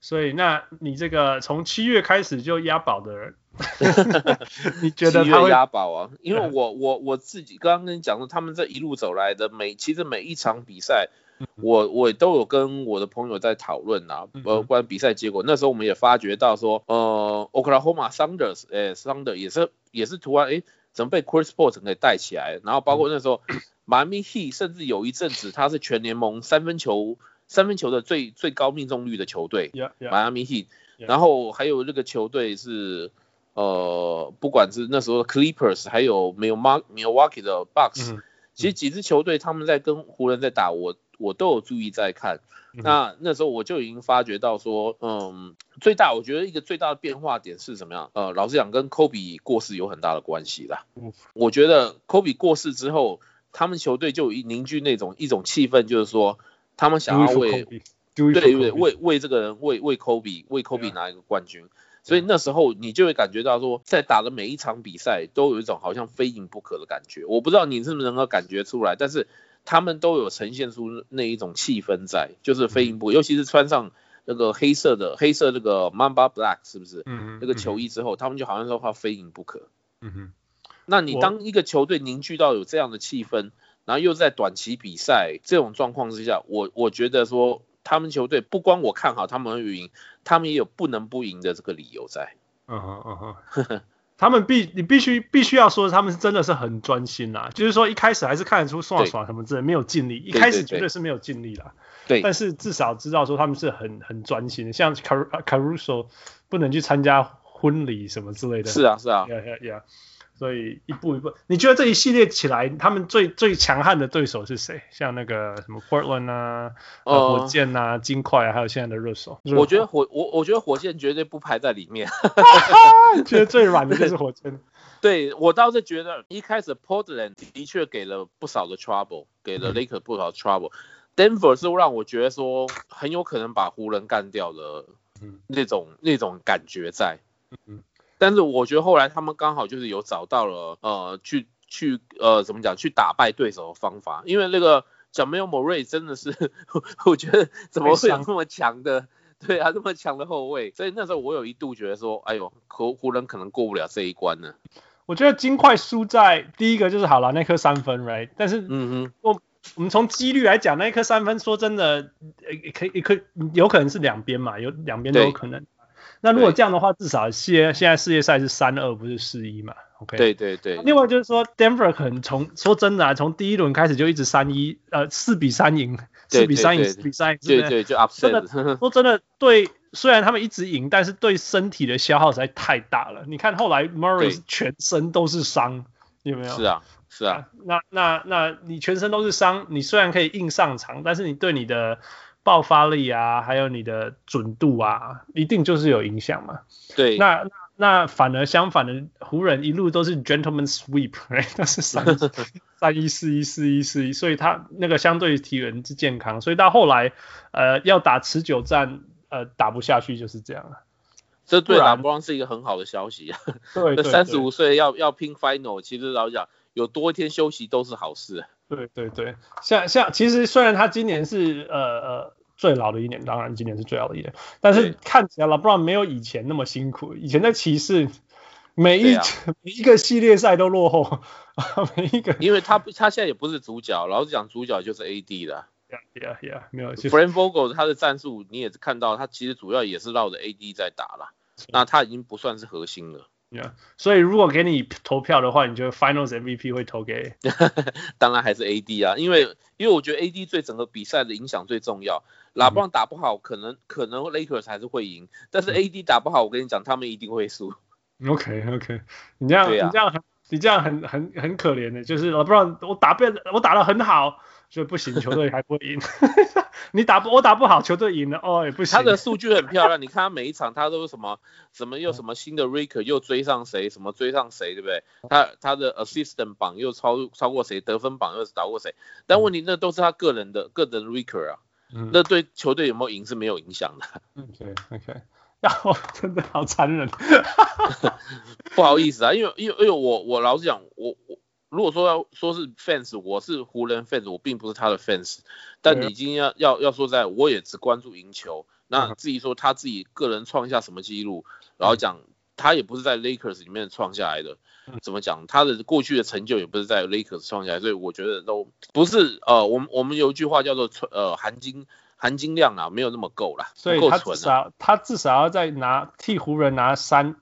所以那你这个从七月开始就押宝的人，[laughs] 你觉得七月押宝啊？因为我我我自己刚刚跟你讲说，他们这一路走来的每其实每一场比赛。我我都有跟我的朋友在讨论啊，呃，关于比赛结果，那时候我们也发觉到说，呃，Oklahoma Thunder，哎，Thunder 也是也是突然，哎，怎么被 Chris Paul 给带起来？然后包括那时候，Miami Heat 甚至有一阵子他是全联盟三分球三分球的最最高命中率的球队迈阿密 Heat，然后还有这个球队是，呃，不管是那时候的 Clippers，还有没有 Milwaukee 的 Bucks，其实几支球队他们在跟湖人在打我。我都有注意在看，那那时候我就已经发觉到说，嗯，最大我觉得一个最大的变化点是什么样？呃，老实讲，跟科比过世有很大的关系啦。我觉得科比过世之后，他们球队就凝聚那种一种气氛，就是说他们想要为，对对对，为为这个人为为科比为科比拿一个冠军。所以那时候你就会感觉到说，在打的每一场比赛都有一种好像非赢不可的感觉。我不知道你是不是能够感觉出来，但是他们都有呈现出那一种气氛在，就是非赢不可，尤其是穿上那个黑色的黑色这个 Mamba Black 是不是？嗯，那个球衣之后，他们就好像说话非赢不可。嗯哼。那你当一个球队凝聚到有这样的气氛，然后又在短期比赛这种状况之下，我我觉得说他们球队不光我看好他们会赢，他们也有不能不赢的这个理由在。嗯哼嗯哼，[laughs] 他们必你必须必须要说他们是真的是很专心啦，就是说一开始还是看得出耍耍什么之类没有尽力，一开始绝对是没有尽力啦。对，但是至少知道说他们是很很专心的，像 Caruso 不能去参加婚礼什么之类的。是啊是啊。Yeah yeah yeah. 所以一步一步，你觉得这一系列起来，他们最最强悍的对手是谁？像那个什么 Portland 啊，呃、火箭啊，金块啊，还有现在的热手。我觉得火我我觉得火箭绝对不排在里面。[laughs] 觉得最软的就是火箭。[laughs] 对，我倒是觉得一开始 Portland 的确给了不少的 trouble，给了 Lakers 不少 trouble。嗯、Denver 是让我觉得说很有可能把湖人干掉的那种、嗯、那种感觉在。嗯但是我觉得后来他们刚好就是有找到了呃去去呃怎么讲去打败对手的方法，因为那个 Jamal Murray 真的是 [laughs] 我觉得怎么会有这么强的对啊这么强的后卫，所以那时候我有一度觉得说哎呦湖湖人可能过不了这一关呢。我觉得金块输在第一个就是好了那颗三分 right，但是嗯哼。我我们从几率来讲那一颗三分说真的也可以也可以有可能是两边嘛有两边都有可能。那如果这样的话，至少现现在世界赛是三二，不是四一嘛？OK。对对对。另外就是说，Denver 可能从说真的啊，从第一轮开始就一直三一，呃，四比三赢，四比三赢，四比三赢，对对，就 upset。真的，说真的，对，虽然他们一直赢，但是对身体的消耗实在太大了。你看后来 Murray 全身都是伤，有没有？是啊，是啊。那那那你全身都是伤，你虽然可以硬上场，但是你对你的。爆发力啊，还有你的准度啊，一定就是有影响嘛。对，那那那反而相反的，湖人一路都是 gentleman sweep，[laughs] 都是三 [laughs] 三一四一四一四一，所以他那个相对体能是健康，所以到后来呃要打持久战呃打不下去就是这样了。这对拉布朗是一个很好的消息啊。对，三十五岁要要拼 final，其实老实讲有多一天休息都是好事。对对对，像像其实虽然他今年是呃呃最老的一年，当然今年是最老的一年，但是看起来 LeBron 没有以前那么辛苦。以前在骑士每一、啊、每一个系列赛都落后，每一个，因为他他现在也不是主角，老是讲主角就是 AD 了。Yeah yeah yeah，没有。Frank Vogel 他的战术你也是看到，他其实主要也是绕着 AD 在打了，那他已经不算是核心了。Yeah. 所以如果给你投票的话，你觉得 Finals MVP 会投给？[laughs] 当然还是 AD 啊，因为因为我觉得 AD 对整个比赛的影响最重要。拉布朗打不好，可能可能 Lakers 还是会赢，但是 AD 打不好，我跟你讲，他们一定会输。OK OK，你这样、啊、你这样很你这样很很很可怜的，就是拉布朗我打变我打的很好。所以不行，球队还不会赢。[laughs] 你打不，我打不好，球队赢了哦，也不行。他的数据很漂亮，你看他每一场他都是什么什么又什么新的 record 又追上谁，什么追上谁，对不对？他他的 assistant 榜又超超过谁，得分榜又是打过谁。但问题那都是他个人的个人 record 啊，嗯、那对球队有没有赢是没有影响的。OK OK，[laughs] 然后真的好残忍。[laughs] 不好意思啊，因为因为因为我我老实讲我我。如果说要说是 fans，我是湖人 fans，我并不是他的 fans。但你今天要要要说在，我也只关注赢球。那至于说他自己个人创下什么记录，然后讲他也不是在 Lakers 里面创下来的，怎么讲？他的过去的成就也不是在 Lakers 创下来，所以我觉得都不是。呃，我们我们有一句话叫做呃含金含金量啊，没有那么够啦，所以他至少他至少要再拿替湖人拿三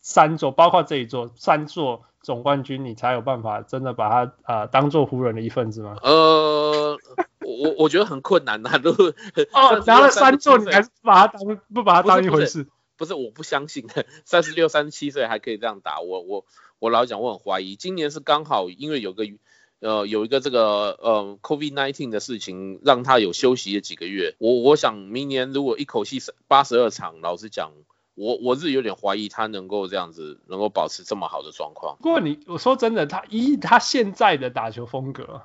三座，包括这一座三座。总冠军，你才有办法真的把他啊、呃、当做湖人的一份子吗？呃，我我觉得很困难呐，[laughs] 都哦拿了三座，你还是不把他当不把他当一回事？不是，不是，我不相信，三十六、三十七岁还可以这样打，我我我老讲，我很怀疑。今年是刚好因为有个呃有一个这个呃 COVID nineteen 的事情，让他有休息了几个月。我我想明年如果一口气八十二场，老实讲。我我是有点怀疑他能够这样子，能够保持这么好的状况。不过你我说真的，他以他现在的打球风格，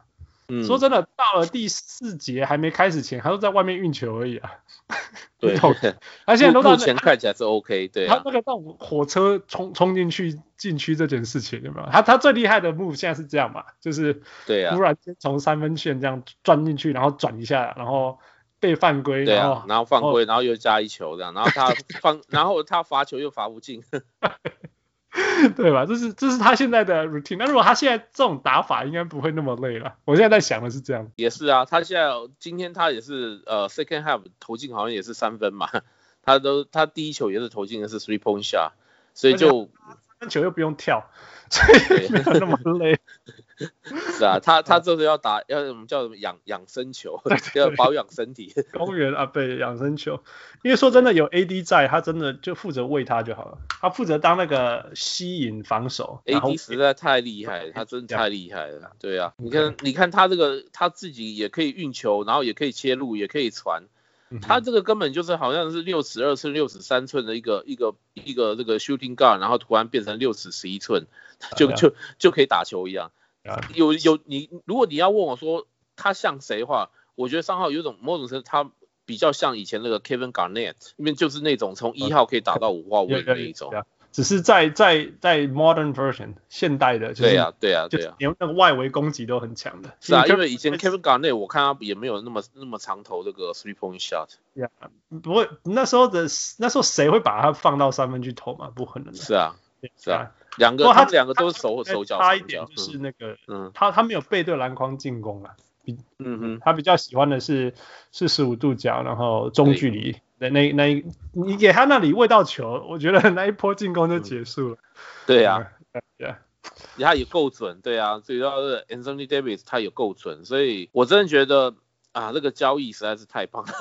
嗯、说真的，到了第四节还没开始前，他都在外面运球而已啊。[laughs] 对，[laughs] 他现在都到、前看起来是 OK，对、啊。他那个到火车冲冲进去禁区这件事情有没有？他他最厉害的 move 现在是这样嘛，就是对啊，突然间从三分线这样钻进去，然后转一下，然后被犯规，对啊、然后犯规，然后又加一球这样，然后他 [laughs] 放，然后他罚球又罚不进。[laughs] 对吧？这是这是他现在的 routine。那如果他现在这种打法，应该不会那么累了。我现在在想的是这样。也是啊，他现在今天他也是呃 second half 投进好像也是三分嘛，他都他第一球也是投进的是 three point shot，所以就三分球又不用跳，所以没有那么累。[laughs] [laughs] 是啊，他他就是要打要什么叫什么养养生球，[laughs] 要保养身体。[laughs] 公园啊，对，养生球。因为说真的，有 AD 在，他真的就负责喂他就好了。他负责当那个吸引防守。AD 实在太厉害，他真的太厉害了。对啊，你看你看他这个他自己也可以运球，然后也可以切入，也可以传。他这个根本就是好像是六尺二寸、六尺三寸的一个一个一个这个 shooting guard，然后突然变成六尺十一寸，就就就可以打球一样。有有你，如果你要问我说他像谁的话，我觉得三号有种某种程度他比较像以前那个 Kevin Garnett，因为就是那种从一号可以打到五号位的那一种。只是在在在 modern version 现代的，对呀对呀对呀，连那个外围攻击都很强的。是啊，因为以前 Kevin Garnett 我看他也没有那么那么长投这个 three point shot。呀，不会，那时候的那时候谁会把他放到三分去投嘛？不可能的。是啊，是啊。两个，他两个都是手手脚差一点，就是那个，嗯，他他没有背对篮筐进攻啊，比，嗯哼，他比较喜欢的是四十五度角，然后中距离那那那一，你给他那里喂到球，我觉得那一波进攻就结束了。对呀，对呀，他也够准，对啊，最主要是 Anthony Davis 他也够准，所以我真的觉得。啊，那个交易实在是太棒了。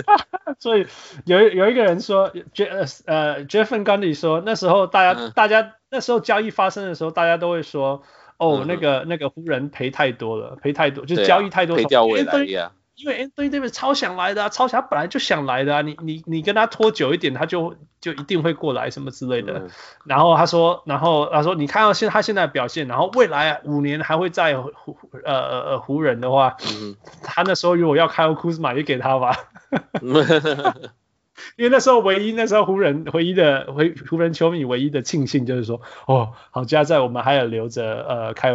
[laughs] 所以有有一个人说，Jeff 呃 Jeff Van Gundy 说，那时候大家、嗯、大家那时候交易发生的时候，大家都会说，哦，嗯、那个那个湖人赔太多了，赔太多，就是交易太多，赔掉未来。因为 Anthony Davis 超想来的啊，超想本来就想来的啊，你你你跟他拖久一点，他就就一定会过来什么之类的。嗯、然后他说，然后他说，你看到现他现在的表现，然后未来五年还会在湖呃呃湖人的话，嗯、他那时候如果要开 Kuzma 也给他吧。[laughs] 因为那时候唯一那时候湖人唯一的湖湖人球迷唯一的庆幸就是说，哦，好家在我们还有留着呃开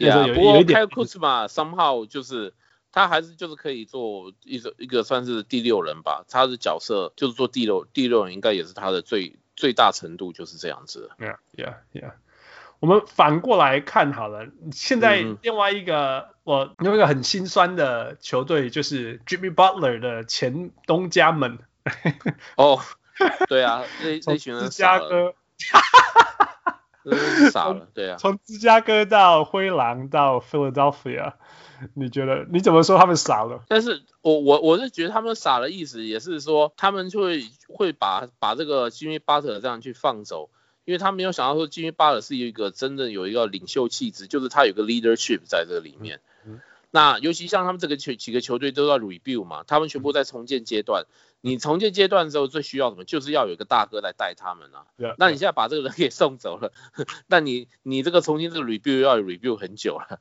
Kuzma，right？Yeah, 不过 Kyle Kuzma somehow 就是他还是就是可以做一个一个算是第六人吧，他的角色就是做第六第六人，应该也是他的最最大程度就是这样子。Yeah, yeah, yeah. 我们反过来看好了，现在另外一个、嗯、我有一个很心酸的球队，就是 Jimmy Butler 的前东家们。[laughs] 哦，对啊，这这群人。芝加哥。[laughs] 傻了，对啊，从芝加哥到灰狼到 Philadelphia，你觉得你怎么说他们傻了？但是我我我是觉得他们傻的意思也是说他们就会会把把这个 Jimmy Butler 这样去放走，因为他没有想到说 Jimmy Butler 是一个真的有一个领袖气质，就是他有个 leadership 在这里面。嗯。那尤其像他们这个球几个球队都要 rebuild 嘛，他们全部在重建阶段。你重建阶段的时候最需要什么？就是要有一个大哥来带他们啊。Yeah, 那你现在把这个人给送走了. [laughs] 那你你这个重新这个 rebuild 要 rebuild 很久了。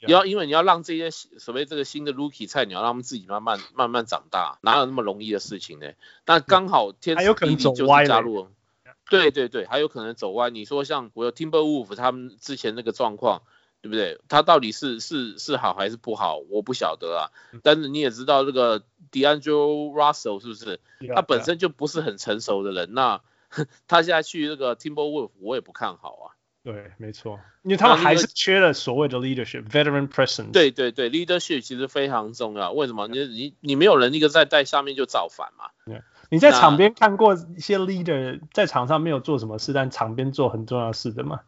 要因为你要让这些所谓这个新的 rookie 菜鸟让他们自己慢慢慢慢长大，哪有那么容易的事情呢？那刚好天时地利就是加入。对对对，还有可能走歪。你说像我有 Timberwolf 他们之前那个状况。对不对？他到底是是是好还是不好？我不晓得啊。但是你也知道这个 D'Angelo Russell 是不是？他本身就不是很成熟的人。那 [laughs] 他现在去这个 Timberwolves，我也不看好啊。对，没错，因为他们还是缺了所谓的 leadership，veteran presence。对对对，leadership 其实非常重要。为什么？你你你没有人一个在带下面就造反嘛。你在场边看过一些 leader 在场上没有做什么事，但场边做很重要的事的吗？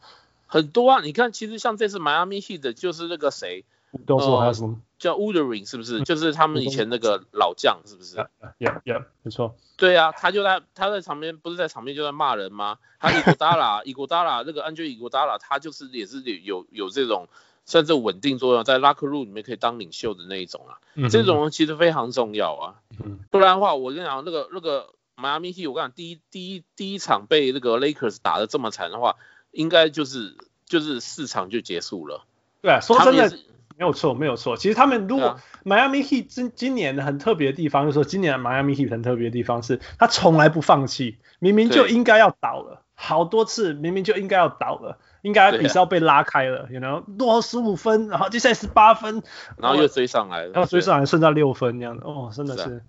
很多啊，你看，其实像这次 Miami Heat 的就是那个谁，都说还有什么、呃、叫 Woodring 是不是？就是他们以前那个老将是不是？呀呀，没错。对啊，他就在他在场边，不是在场边就在骂人吗？他伊古达拉，伊古达拉那个 Andre 伊古达拉，他就是也是有有有这种算是稳定作用，在 Locker Room 里面可以当领袖的那一种啊。嗯、这种人其实非常重要啊。嗯、不然的话，我跟你讲，那个那个迈阿密 Heat，我跟你讲，第一第一第一场被那个 Lakers 打得这么惨的话。应该就是就是市场就结束了，对啊，说真的没有错，没有错。其实他们如果 Miami Heat 今今年很特别的地方，就是说今年 Miami Heat 很特别的地方是，他从来不放弃，明明就应该要倒了，好多次明明就应该要倒了，应该比赛要被拉开了然后落后十五分，然后接下来十八分，然后又追上来了，然后追上来剩下六分这样的，哦，真的是。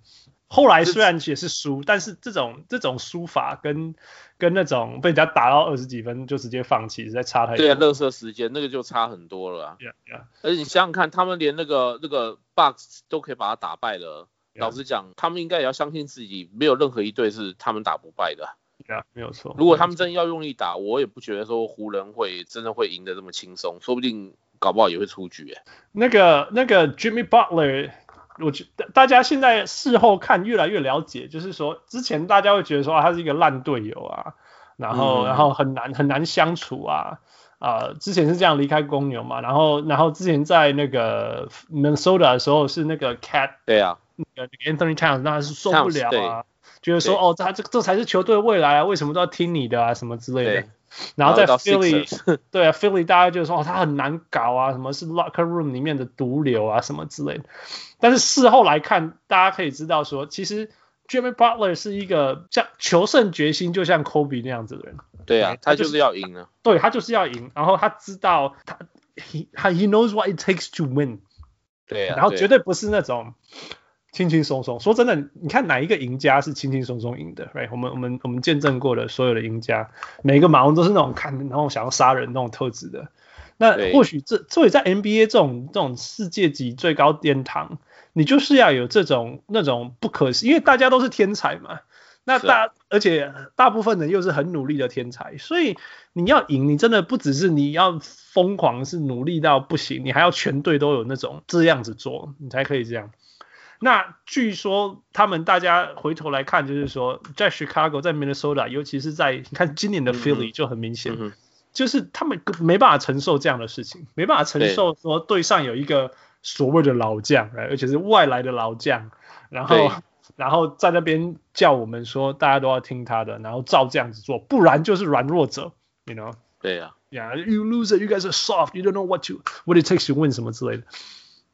后来虽然也是输，但是这种这种输法跟跟那种被人家打到二十几分就直接放弃，实在差太多。对啊，垃圾时间那个就差很多了。Yeah, yeah. 而且你想想看，他们连那个那个 Bucks 都可以把他打败了。Yeah. 老实讲，他们应该也要相信自己，没有任何一队是他们打不败的。对啊，没有错。如果他们真要用力打，我也不觉得说湖人会真的会赢得这么轻松，说不定搞不好也会出局。那个那个 Jimmy Butler。我觉得大家现在事后看越来越了解，就是说之前大家会觉得说他是一个烂队友啊，然后、嗯、然后很难很难相处啊啊、呃，之前是这样离开公牛嘛，然后然后之前在那个 Minnesota 的时候是那个 Cat 对啊，那个 Anthony Towns 那是受不了啊，觉得说哦他这这才是球队未来啊，为什么都要听你的啊什么之类的。然后在 Philly，对啊，Philly 大家就说哦，他很难搞啊，什么是 locker room 里面的毒瘤啊，什么之类的。但是事后来看，大家可以知道说，其实 Jimmy Butler 是一个像求胜决心，就像 Kobe 那样子的人。对啊，他就是要赢啊。对，他就是要赢，然后他知道他 he 他 he knows what it takes to win。对啊，然后绝对不是那种。轻轻松松，说真的，你看哪一个赢家是轻轻松松赢的？Right？我们我们我们见证过的所有的赢家，每一个马龙都是那种看然后想要杀人那种特质的。那或许这所以在 NBA 这种这种世界级最高殿堂，你就是要有这种那种不可思，因为大家都是天才嘛。那大、啊、而且大部分人又是很努力的天才，所以你要赢，你真的不只是你要疯狂是努力到不行，你还要全队都有那种这样子做，你才可以这样。那据说他们大家回头来看，就是说在 Chicago，在 Minnesota，尤其是在你看今年的 Philly 就很明显，嗯、就是他们没办法承受这样的事情，没办法承受说队上有一个所谓的老将，而且是外来的老将，然后 [laughs] 然后在那边叫我们说大家都要听他的，然后照这样子做，不然就是软弱者，you know？对呀、啊，Yeah，you loser，you guys are soft，you don't know what to what it takes to win 什么之类的。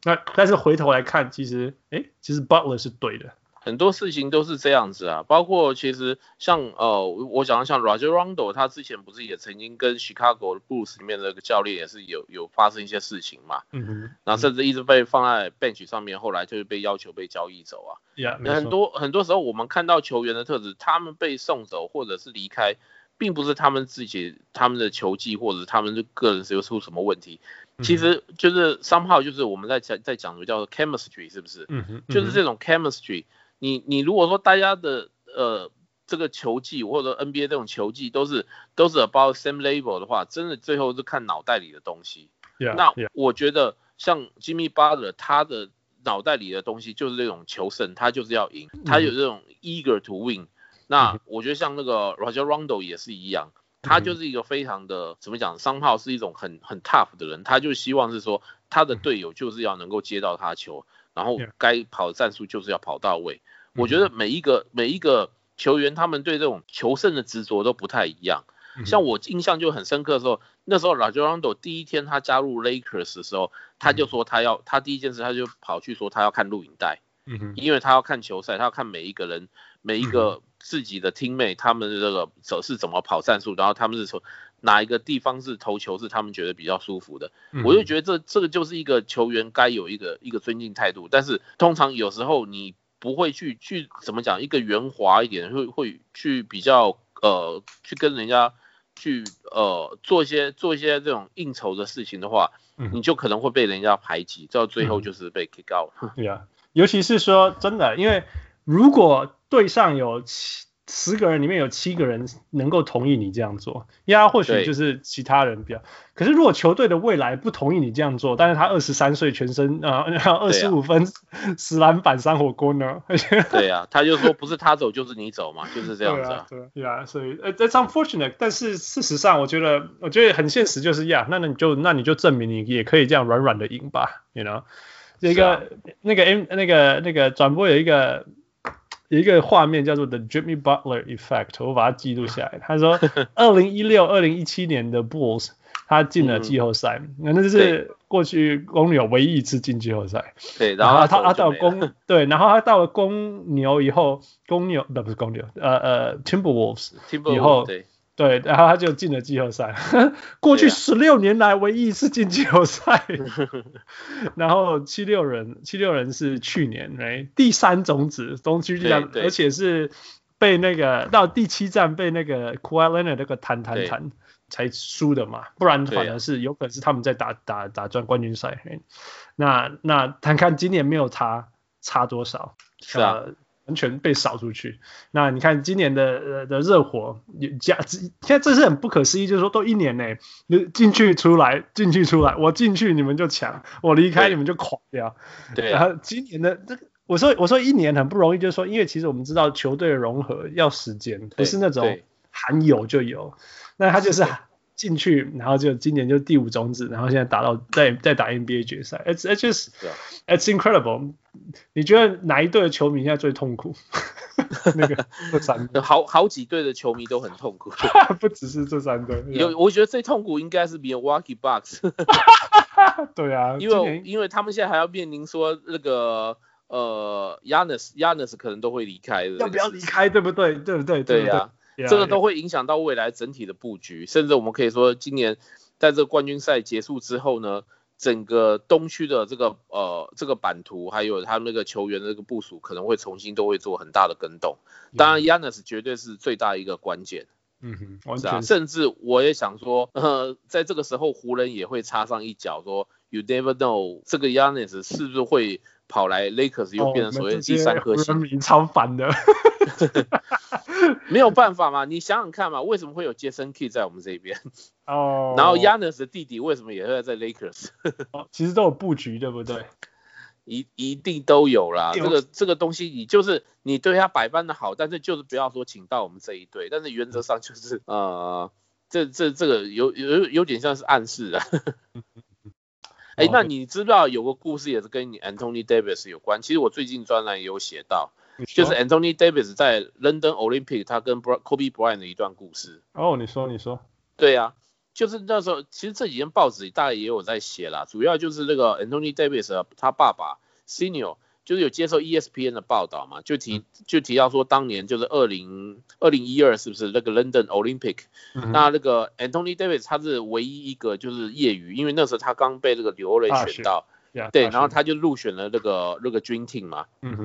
那但是回头来看，其实，哎，其实 Butler 是对的，很多事情都是这样子啊，包括其实像呃，我讲的像 Roger Rondo，他之前不是也曾经跟 Chicago Bulls 里面的个教练也是有有发生一些事情嘛，嗯哼，然后甚至一直被放在 bench 上面，后来就是被要求被交易走啊，Yeah, 很多很多时候我们看到球员的特质，他们被送走或者是离开，并不是他们自己他们的球技或者是他们的个人是有出什么问题。其实就是 somehow 就是我们在讲在讲的叫做 chemistry 是不是？嗯哼，就是这种 chemistry，你你如果说大家的呃这个球技或者 NBA 这种球技都是都是 about same level 的话，真的最后是看脑袋里的东西。Yeah, 那我觉得像 Jimmy Butler 他的脑袋里的东西就是这种求胜，他就是要赢，他有这种 eager to win。那我觉得像那个 Roger Rondo 也是一样。他就是一个非常的怎么讲，商炮是一种很很 tough 的人，他就希望是说他的队友就是要能够接到他球，然后该跑的战术就是要跑到位。我觉得每一个每一个球员他们对这种求胜的执着都不太一样。像我印象就很深刻的时候，那时候 Rajon Rondo 第一天他加入 Lakers 的时候，他就说他要他第一件事他就跑去说他要看录影带，因为他要看球赛，他要看每一个人每一个。自己的 teammate 他们的这个手是怎么跑战术，然后他们是从哪一个地方是投球是他们觉得比较舒服的，嗯、我就觉得这这个就是一个球员该有一个一个尊敬态度。但是通常有时候你不会去去怎么讲一个圆滑一点，会会去比较呃去跟人家去呃做一些做一些这种应酬的事情的话，嗯、你就可能会被人家排挤，到最后就是被 kick out。对啊，尤其是说真的，因为如果队上有七十个人，里面有七个人能够同意你这样做，呀，或许就是其他人比较。可是如果球队的未来不同意你这样做，但是他二十三岁，全身啊，二十五分，十篮板，三火锅呢？[laughs] 对呀、啊，他就说不是他走就是你走嘛，就是这样子、啊。对呀、啊，所以呃，that's unfortunate。但是事实上，我觉得我觉得很现实，就是呀，那那你就那你就证明你也可以这样软软的赢吧，you know？这个、啊、那个 M 那个那个转播有一个。有一个画面叫做 The Jimmy Butler Effect，我把它记录下来。他说，[laughs] 二零一六、二零一七年的 Bulls，他进了季后赛，那、嗯、那是过去公牛唯一一次进季后赛。对，然后他他，他到公对，然后他到了公牛以后，公牛不不是公牛，呃呃，Timberwolves 以后。对对，然后他就进了季后赛，过去十六年来唯一一次进季后赛。[laughs] 啊、然后七六人，七六人是去年哎第三种子东区第三，而且是被那个到第七站被那个 Kawhi Leonard 那个弹弹弹才输的嘛，不然反而是有可能是他们在打打打转冠军赛。那那谈看今年没有差差多少？是啊。呃完全被扫出去。那你看今年的呃的热火，加现在这是很不可思议，就是说都一年内，你进去出来进去出来，我进去你们就抢，我离开你们就垮掉。对。然后今年的这个，我说我说一年很不容易，就是说，因为其实我们知道球队的融合要时间，不是那种喊有就有。那他就是。进去，然后就今年就第五种子，然后现在打到在在打 NBA 决赛，it's it's just it's incredible。你觉得哪一队的球迷现在最痛苦？[laughs] 那个 [laughs] 这三队，[laughs] 好好几队的球迷都很痛苦，不只是这三队。有，我觉得最痛苦应该是 Milwaukee Bucks。对啊，因为因为他们现在还要面临说那个呃 Giannis Giannis 可能都会离开的，要不要离开？对不对？对不对？对呀。这个都会影响到未来整体的布局，甚至我们可以说，今年在这个冠军赛结束之后呢，整个东区的这个呃这个版图，还有他们那个球员的这个部署，可能会重新都会做很大的更动。当然，Giannis 绝对是最大一个关键。嗯哼，是啊，甚至我也想说，[laughs] 呃，在这个时候湖人也会插上一脚，说 You never know，这个 Giannis 是不是会跑来 Lakers 又变成所谓的第三颗星？超烦的。[laughs] 没有办法嘛，你想想看嘛，为什么会有 Jason Kidd 在我们这边？哦。[laughs] 然后 Giannis 的弟弟为什么也会在 Lakers？[laughs] 哦，其实都有布局，对不对？一一定都有啦。这个这个东西，你就是你对他百般的好，但是就是不要说请到我们这一队，但是原则上就是呃，这这这个有有有点像是暗示啊。哎、欸，那你知道有个故事也是跟你 Anthony Davis 有关？其实我最近专栏也有写到。就是 Anthony Davis 在 London Olympic 他跟 Kobe Bryant 的一段故事。哦，你说你说。对呀、啊，就是那时候，其实这几天报纸大概也有在写啦，主要就是那个 Anthony Davis 他爸爸 Senior 就是有接受 ESPN 的报道嘛，就提就提到说当年就是二零二零一二是不是那个 London Olympic？、嗯、那那个 Anthony Davis 他是唯一一个就是业余，因为那时候他刚被这个纽约选到。Yeah, 对，然后他就入选了那个那个 Dream Team 嘛，嗯哼，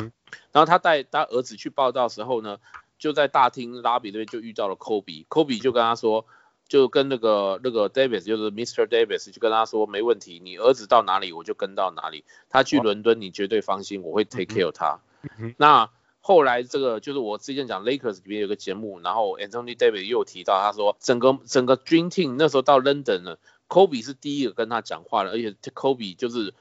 然后他带他儿子去报道时候呢，就在大厅拉比那边就遇到了 Kobe，Kobe 就跟他说，就跟那个那个 Davis 就是 Mr. Davis 就跟他说没问题，你儿子到哪里我就跟到哪里，他去伦敦你绝对放心，我会 take care 他。嗯，那后来这个就是我之前讲 Lakers 里面有个节目，然后 Anthony Davis 又提到他说整个整个 Dream Team 那时候到 London 呢，Kobe 是第一个跟他讲话的，而且 Kobe 就是。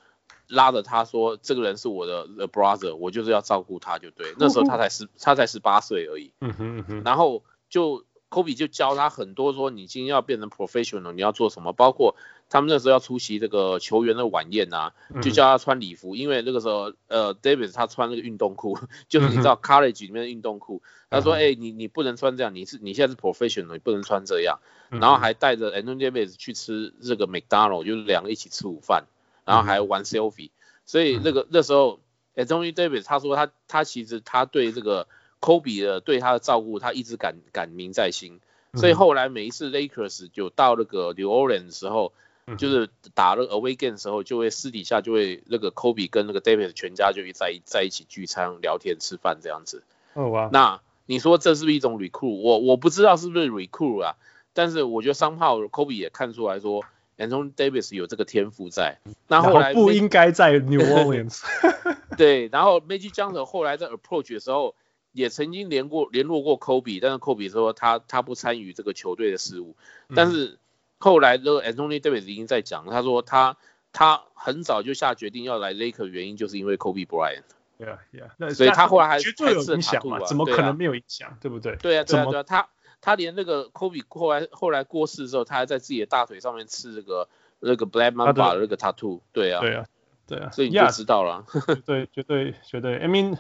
拉着他说：“这个人是我的 brother，我就是要照顾他，就对。那时候他才十，他才十八岁而已。嗯哼嗯哼。然后就科比就教他很多，说你今天要变成 professional，你要做什么？包括他们那时候要出席这个球员的晚宴啊，就教他穿礼服，因为那个时候呃，Davis 他穿那个运动裤，就是你知道 college 里面的运动裤。他说：哎、欸，你你不能穿这样，你是你现在是 professional，你不能穿这样。然后还带着 Anthony Davis 去吃这个 McDonald，就是两个一起吃午饭。”然后还玩 selfie，所以那个那时候，Anthony Davis 他说他他其实他对这个 Kobe 的对他的照顾，他一直感感铭在心。所以后来每一次 Lakers 就到那个 New Orleans 的时候，就是打那个 Away Game 的时候，就会私底下就会那个 Kobe 跟那个 Davis 全家就会在在一起聚餐、聊天、吃饭这样子。哦哇！那你说这是不是一种 recruit？我我不知道是不是 recruit 啊，但是我觉得 somehow Kobe 也看出来说。Anthony Davis 有这个天赋在，那后来不应该在 New Orleans。[laughs] 对，然后 Magic Johnson 后来在 approach 的时候，也曾经联过联络过 Kobe，但是 Kobe 说他他不参与这个球队的事务。但是后来那个 Anthony Davis 已经在讲，他说他他很早就下决定要来 Lakers，原因就是因为 Kobe Bryant。对啊，对啊，所以他后来还绝对有影响嘛？怎么可能没有影响？对不对？对啊，对啊，对啊，他。他连那个 Kobe 后来后来过世之后，他还在自己的大腿上面刺这个那个 Black Mamba 的那个 tattoo，对啊，对啊，对啊，所以你就知道了。[laughs] 对，绝对绝对。I mean，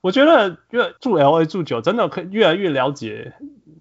我觉得越住 LA 住久，真的可越来越了解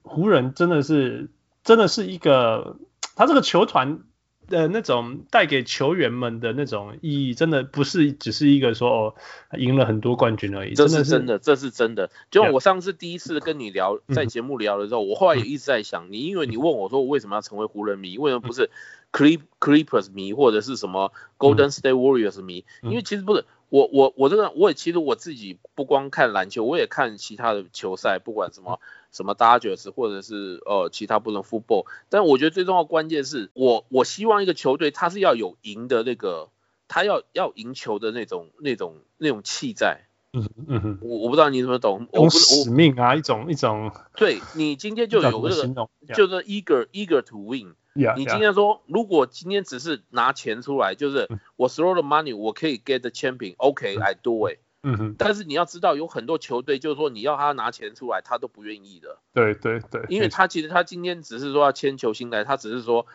湖人，真的是真的是一个他这个球团的那种带给球员们的那种意义，真的不是只是一个说哦赢了很多冠军而已。这是真的，这是真的。就我上次第一次跟你聊，在节目聊的时候，我后来也一直在想，你因为你问我说我为什么要成为湖人迷，为什么不是 Clip Clippers 迷或者是什么 Golden State Warriors 迷？因为其实不是。我我我这个我也其实我自己不光看篮球，我也看其他的球赛，不管什么什么 Dodgers 或者是呃其他不能 football，但我觉得最重要的关键是我我希望一个球队它是要有赢的那个，他要要赢球的那种那种那种气在。嗯嗯哼，我我不知道你怎么懂，一种使命啊，一种一种。对，你今天就有这个，就是 eager eager to win。你今天说，如果今天只是拿钱出来，就是我 throw the money，我可以 get the champion，OK，I do it。嗯哼。但是你要知道，有很多球队就是说，你要他拿钱出来，他都不愿意的。对对对。因为他其实他今天只是说要签球星来，他只是说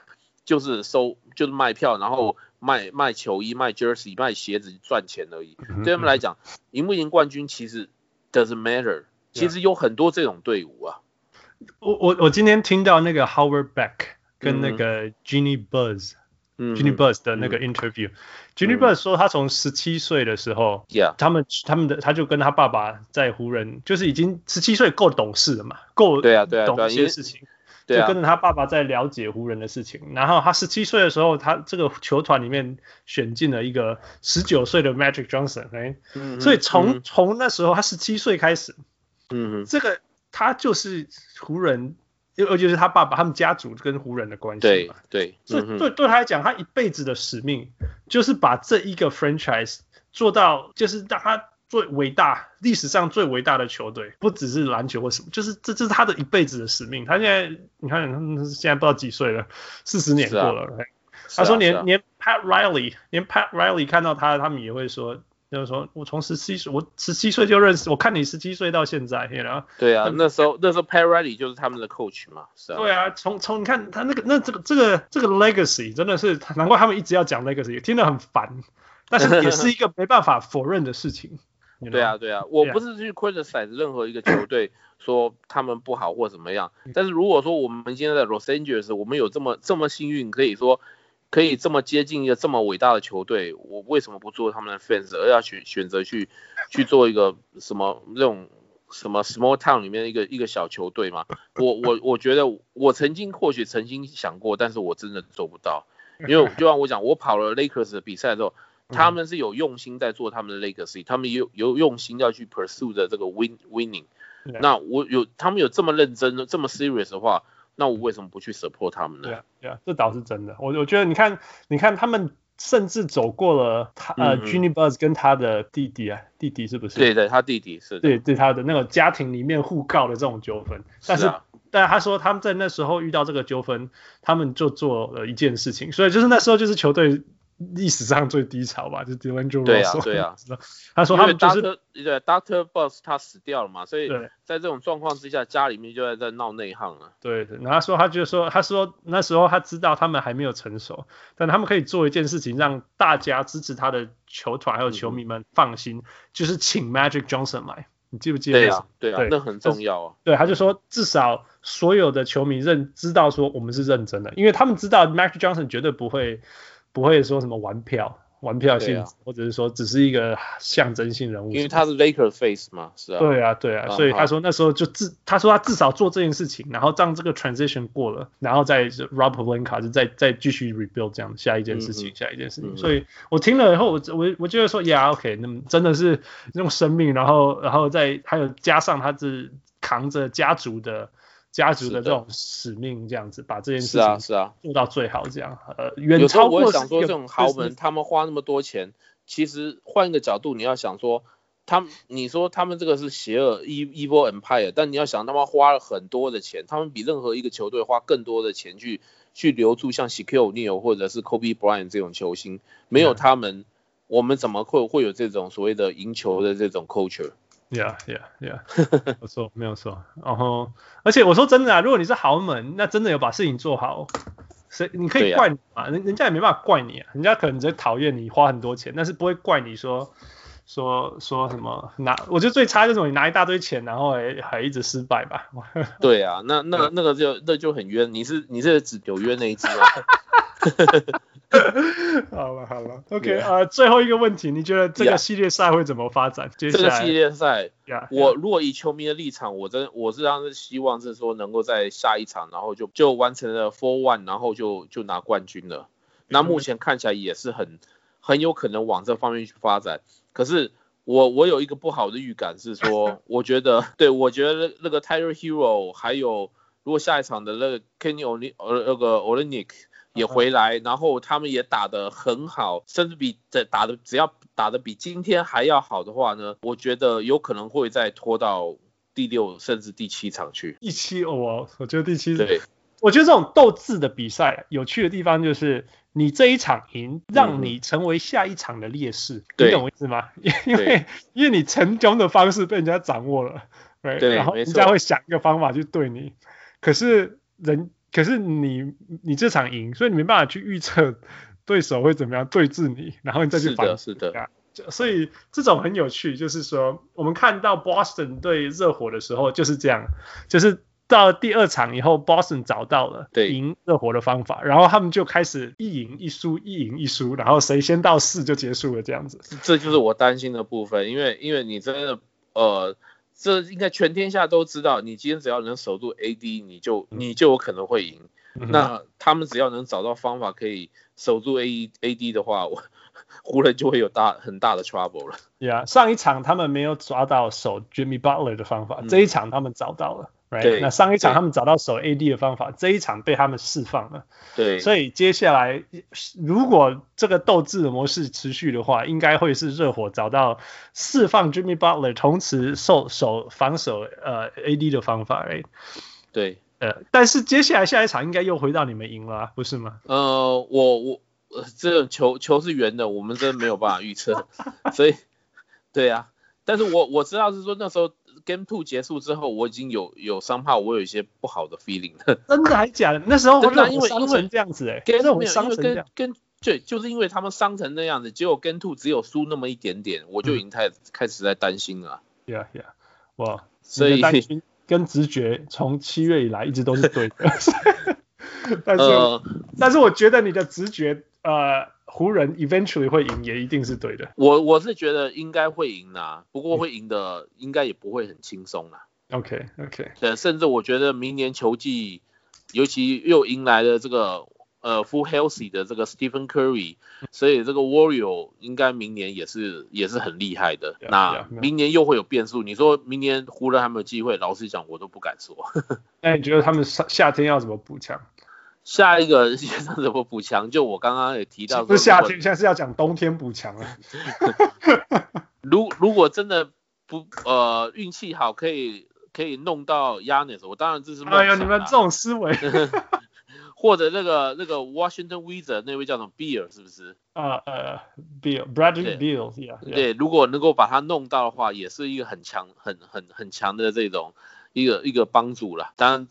就是收就是卖票，然后卖卖球衣、卖 jersey、卖鞋子赚钱而已。对他们来讲，赢不赢冠军其实 doesn't matter。其实有很多这种队伍啊。我我我今天听到那个 Howard Beck。跟那个 Jeanie Buss，嗯，Jeanie Buss 的那个 interview，Jeanie Buss 说他从十七岁的时候他们他们的他就跟他爸爸在湖人，就是已经十七岁够懂事了嘛，够对啊对啊懂一些事情，就跟着他爸爸在了解湖人的事情。然后他十七岁的时候，他这个球团里面选进了一个十九岁的 Magic Johnson，哎，所以从从那时候他十七岁开始，嗯，这个他就是湖人。尤其是他爸爸，他们家族跟湖人的关系嘛，对对，所以对对他来讲，他一辈子的使命就是把这一个 franchise 做到，就是让他最伟大，历史上最伟大的球队，不只是篮球或什么，就是这这是他的一辈子的使命。他现在你看，他现在不知道几岁了，四十年过了，啊、他说连连 Pat Riley，连 Pat Riley 看到他，他们也会说。就是说，我从十七岁，我十七岁就认识，我看你十七岁到现在，然后对啊，那时候那时候 Pat Riley 就是他们的 coach 嘛，是啊，对啊，从从你看他那个那这个这个这个 legacy 真的是难怪他们一直要讲 legacy，听得很烦，但是也是一个没办法否认的事情。对啊对啊，我不是去 criticize 任何一个球队说他们不好或怎么样，但是如果说我们现在在 Los Angeles，我们有这么这么幸运可以说。可以这么接近一个这么伟大的球队，我为什么不做他们的 fans，而要选选择去去做一个什么那种什么 small town 里面一个一个小球队嘛？我我我觉得我曾经或许曾经想过，但是我真的做不到，因为就像我讲，我跑了 Lakers 的比赛的时候，他们是有用心在做他们的 legacy，他们有有用心要去 pursue 的这个 win winning，那我有他们有这么认真的这么 serious 的话。那我为什么不去 support 他们呢？对啊，对啊，这倒是真的。我我觉得你看，你看他们甚至走过了他呃 Jeanie Buss 跟他的弟弟啊，弟弟是不是？对对，他弟弟是。对对，他的那个家庭里面互告的这种纠纷，但是但他说他们在那时候遇到这个纠纷，他们就做了一件事情，所以就是那时候就是球队。历史上最低潮吧，就 D'Angelo Russell 对啊，[laughs] 对啊。他说他们就是对 Doctor Boss 他死掉了嘛，所以在这种状况之下，家里面就在在闹内讧了。对，然后他说他就说他说那时候他知道他们还没有成熟，但他们可以做一件事情，让大家支持他的球团还有球迷们放心，嗯、就是请 Magic Johnson 来。你记不记得？对啊，对啊，那很重要啊。对，他就说至少所有的球迷认知道说我们是认真的，因为他们知道 Magic Johnson 绝对不会。不会说什么玩票、玩票性或者是说只是一个象征性人物，因为他是 Lakers face 嘛，是啊。对啊，对啊，嗯、所以他说那时候就至，他说他至少做这件事情，然后让这个 transition 过了，然后再 Rob Pelinka 就再再继续 rebuild 这样下一件事情，嗯、下一件事情。嗯、所以我听了以后，我我我觉得说，Yeah，OK，、okay, 那么真的是用生命，然后然后再还有加上他是扛着家族的。家族的这种使命，这样子把这件事情是啊做到最好，这样呃远超过。我想说，这种豪门他们花那么多钱，其实换一个角度，你要想说，他们你说他们这个是邪恶 evil empire，但你要想他们花了很多的钱，他们比任何一个球队花更多的钱去去留住像 Shaquille O'Neal 或者是 Kobe Bryant 这种球星，没有他们，我们怎么会会有这种所谓的赢球的这种 culture？Yeah, yeah, yeah，[laughs] 没错，没有错。然后，而且我说真的啊，如果你是豪门，那真的有把事情做好，谁你可以怪你嘛？人、啊、人家也没办法怪你啊，人家可能只讨厌你花很多钱，但是不会怪你说说说什么拿。我觉得最差就是你拿一大堆钱，然后还还一直失败吧。对啊，那那 [laughs] 那个就那就很冤。你是你是指纽约那一支吗？[laughs] [laughs] 好了好了，OK 啊、呃，最后一个问题，你觉得这个系列赛会怎么发展？接下来这个系列赛，yeah, 我如果以球迷的立场，我真我是当时希望是说能够在下一场，然后就就完成了 Four One，然后就就拿冠军了。那目前看起来也是很很有可能往这方面去发展。可是我我有一个不好的预感是说，[laughs] 我觉得对我觉得那个 Tyler Herro 还有如果下一场的那个 Kenny Olynyk 呃那个 Olynyk 也回来，然后他们也打得很好，甚至比在打的只要打得比今天还要好的话呢，我觉得有可能会再拖到第六甚至第七场去。第七哦，我觉得第七对，我觉得这种斗智的比赛有趣的地方就是，你这一场赢，让你成为下一场的劣势，嗯、你懂我意思吗？因为因为你成功的方式被人家掌握了，对，对然后人家会想一个方法去对你，可是人。可是你你这场赢，所以你没办法去预测对手会怎么样对峙你，[laughs] 然后你再去反击。是的，是的。所以这种很有趣，就是说我们看到 Boston 对热火的时候就是这样，就是到第二场以后，Boston 找到了赢热火的方法，然后他们就开始一赢一输，一赢一输，然后谁先到四就结束了这样子。这就是我担心的部分，因为因为你真的呃。这应该全天下都知道，你今天只要能守住 AD，你就你就有可能会赢。嗯、那他们只要能找到方法可以守住 AD 的话，我 [laughs] 湖人就会有大很大的 trouble 了。Yeah，上一场他们没有抓到守 Jimmy Butler 的方法，嗯、这一场他们找到了。Right? 对，那上一场他们找到守 AD 的方法，这一场被他们释放了。对，所以接下来如果这个斗志的模式持续的话，应该会是热火找到释放 Jimmy Butler，同时守守防守呃 AD 的方法。Right? 对，呃，但是接下来下一场应该又回到你们赢了，啊，不是吗？呃，我我这球球是圆的，我们真的没有办法预测，[laughs] 所以对啊，但是我我知道是说那时候。Game Two 结束之后，我已经有有伤怕，我有一些不好的 feeling 了。[laughs] 真的还假的？那时候 [laughs] 真的因为伤成这样子哎、欸，跟这种伤成这样，跟对，就是因为他们伤成那样子，结果 Game Two 只有输那么一点点，我就已经开开始在担心了。Yeah yeah，哇，所以跟直觉从七月以来一直都是对的。[laughs] [laughs] 但是、呃、但是我觉得你的直觉呃。湖人 eventually 会赢，也一定是对的。我我是觉得应该会赢啦，不过会赢的应该也不会很轻松啦。OK OK。对，甚至我觉得明年球季，尤其又迎来了这个呃 full healthy 的这个 Stephen Curry，所以这个 Warrior 应该明年也是也是很厉害的。Yeah, 那明年又会有变数，你说明年湖人还没有机会？老实讲，我都不敢说。[laughs] 那你觉得他们夏夏天要怎么补强？下一个现在怎么补强？就我刚刚也提到，不是夏天，现在是要讲冬天补强了。[laughs] 如如果真的不呃运气好，可以可以弄到 Giannis，我当然这是梦想。哎呀，你们这种思维。[laughs] 或者那个那个 Washington Wizard 那位叫什么 Beal 是不是？啊呃 Beal，Bradley Beal，对，如果能够把他弄到的话，也是一个很强很很很强的这种一个一个帮助了。当然。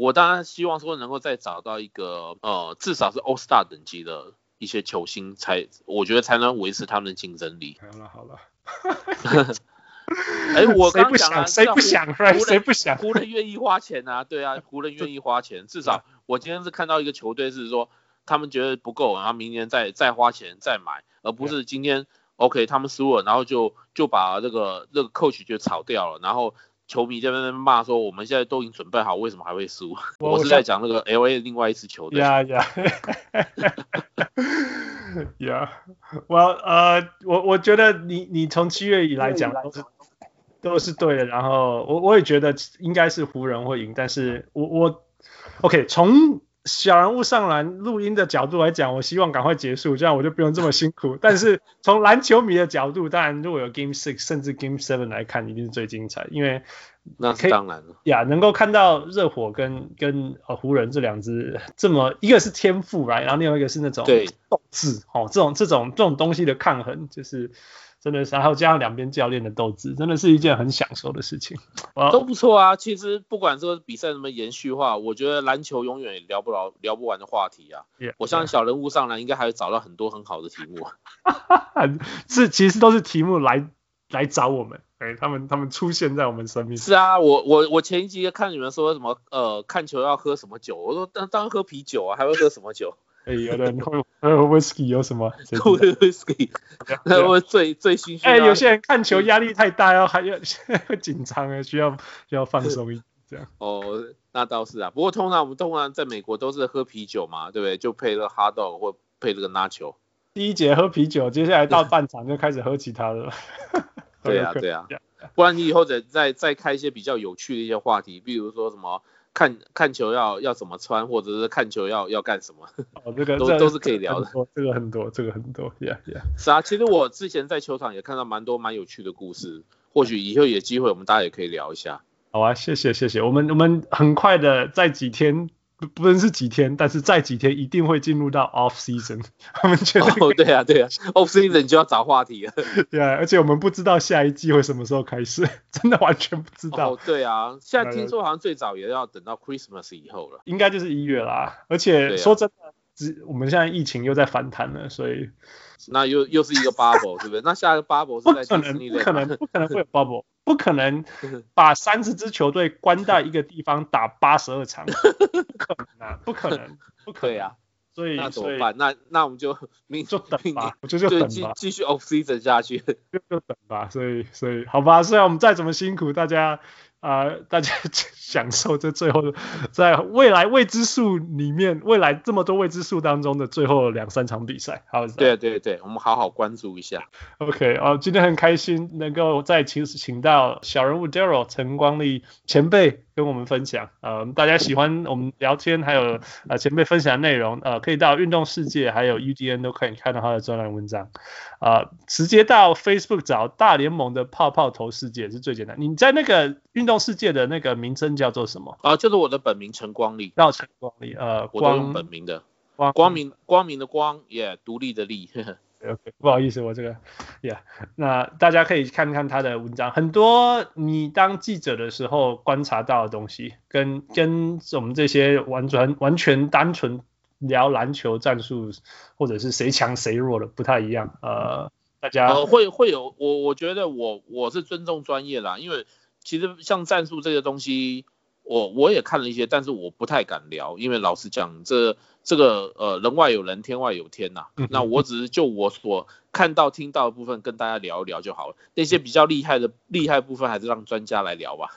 我当然希望说能够再找到一个呃，至少是 All Star 等级的一些球星，才我觉得才能维持他们的竞争力。好了好了，[laughs] 哎，我刚讲了，谁不想？谁不想？湖人愿意花钱啊？对啊，湖人愿意花钱。至少我今天是看到一个球队是说，他们觉得不够，然后明年再再花钱再买，而不是今天 OK 他们输了，然后就就把这个这个 coach 就炒掉了，然后。球迷在那边骂说：“我们现在都已经准备好，为什么还会输？”我是在讲那个 LA 另外一支球队。Yeah, yeah. Yeah. Well, 呃，我我觉得你你从七月以来讲都是都是对的，然后我我也觉得应该是湖人会赢，但是我我 OK 从。小人物上篮录音的角度来讲，我希望赶快结束，这样我就不用这么辛苦。但是从篮球迷的角度，当然如果有 Game Six 甚至 Game Seven 来看，一定是最精彩，因为那是当然了呀，能够看到热火跟跟呃湖人这两支这么一个是天赋来，然后另外一个是那种斗志哦，这种这种这种东西的抗衡，就是。真的是，还有加上两边教练的斗志，真的是一件很享受的事情。都不错啊，其实不管这个比赛怎么延续的话，我觉得篮球永远聊不了聊不完的话题啊。Yeah, 我相信小人物上来应该还会找到很多很好的题目。[laughs] 是，其实都是题目来来找我们，哎，他们他们出现在我们生命。是啊，我我我前一集看你们说什么，呃，看球要喝什么酒，我说当当然喝啤酒啊，还会喝什么酒？哎，有的人会喝 [laughs] whisky 有什么？喝 [laughs] whisky，那我最最新鲜。哎，有些人看球压力太大，要还要会紧张啊，需要需要放松一点这样。[laughs] 哦，那倒是啊。不过通常我们通常在美国都是喝啤酒嘛，对不对？就配了 hot dog 或配了个 nacho。第一节喝啤酒，接下来到半场就开始喝其他的了。对啊，对啊。不然你以后再再再开一些比较有趣的一些话题，比如说什么。看看球要要怎么穿，或者是看球要要干什么？哦，这个都都是可以聊的。这个很多，这个很多，Yeah Yeah。是啊，其实我之前在球场也看到蛮多蛮有趣的故事，或许以后有机会我们大家也可以聊一下。好啊，谢谢谢谢，我们我们很快的在几天。不不论是几天，但是再几天一定会进入到 off season。他们觉得哦，对啊，对啊，off season 就要找话题了。对啊，而且我们不知道下一季会什么时候开始，[laughs] 真的完全不知道。哦，对啊，现在听说好像最早也要等到 Christmas 以后了。应该就是一月啦。而且说真的，只我们现在疫情又在反弹了，所以。那又又是一个 bubble，对不对？那下一个 bubble 是。不可能，不可能，不可能会有 bubble，不可能 [laughs] 把三十支球队关在一个地方打八十二场，不可能啊，[laughs] 不可能，不可以啊。所以那怎么办？那那我们就明就等吧，我就就等吧，继续 off season 下去，就就等吧。所以所以好吧，虽然我们再怎么辛苦，大家。啊、呃，大家 [laughs] 享受这最后，在未来未知数里面，未来这么多未知数当中的最后两三场比赛，好，对对对，我们好好关注一下。OK，哦，今天很开心能够再请请到小人物 Daryl 陈光利前辈。跟我们分享，呃，大家喜欢我们聊天，还有呃前辈分享的内容，呃，可以到运动世界还有 UDN 都可以看到他的专栏文章，啊、呃，直接到 Facebook 找大联盟的泡泡头世界是最简单。你在那个运动世界的那个名称叫做什么？啊，就是我的本名陈光立，叫陈光力，呃，我都用本名的，光光明光明的光，也、yeah, 独立的立。OK，不好意思，我这个，Yeah，那大家可以看看他的文章，很多你当记者的时候观察到的东西，跟跟我们这些完全完全单纯聊篮球战术或者是谁强谁弱的不太一样。呃，大家会会有我我觉得我我是尊重专业啦，因为其实像战术这个东西。我我也看了一些，但是我不太敢聊，因为老实讲，这这个呃人外有人，天外有天呐、啊。那我只是就我所看到听到的部分跟大家聊一聊就好了。那些比较厉害的厉害部分，还是让专家来聊吧。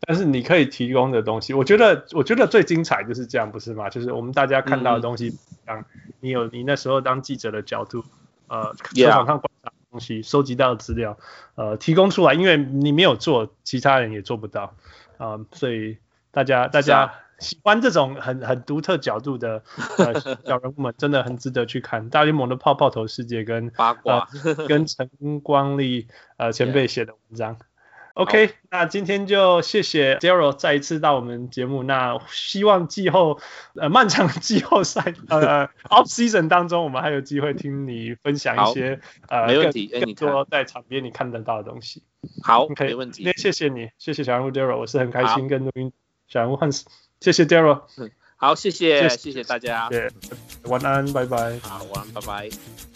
但是你可以提供的东西，我觉得我觉得最精彩就是这样，不是吗？就是我们大家看到的东西，当、嗯、你有你那时候当记者的角度，呃，球场上观察的东西，收集到的资料，呃，提供出来，因为你没有做，其他人也做不到。啊、呃，所以大家大家喜欢这种很很独特角度的呃小人物们，真的很值得去看大联盟的泡泡头世界跟八卦、呃、跟陈光力呃前辈写的文章。Yeah. OK，那今天就谢谢 Daryl 再一次到我们节目。那希望季后呃漫长季后赛 [laughs] 呃 Off Season 当中，我们还有机会听你分享一些呃没问题更多在场边你看得到的东西。好，OK，没问题。那谢谢你，谢谢小人物 Daryl，我是很开心跟录音小人物 Hans，谢谢 Daryl。嗯，好，谢谢，谢谢，大家。晚安，拜拜。好，晚安，拜拜。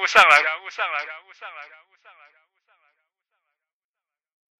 物上篮，小人物上来。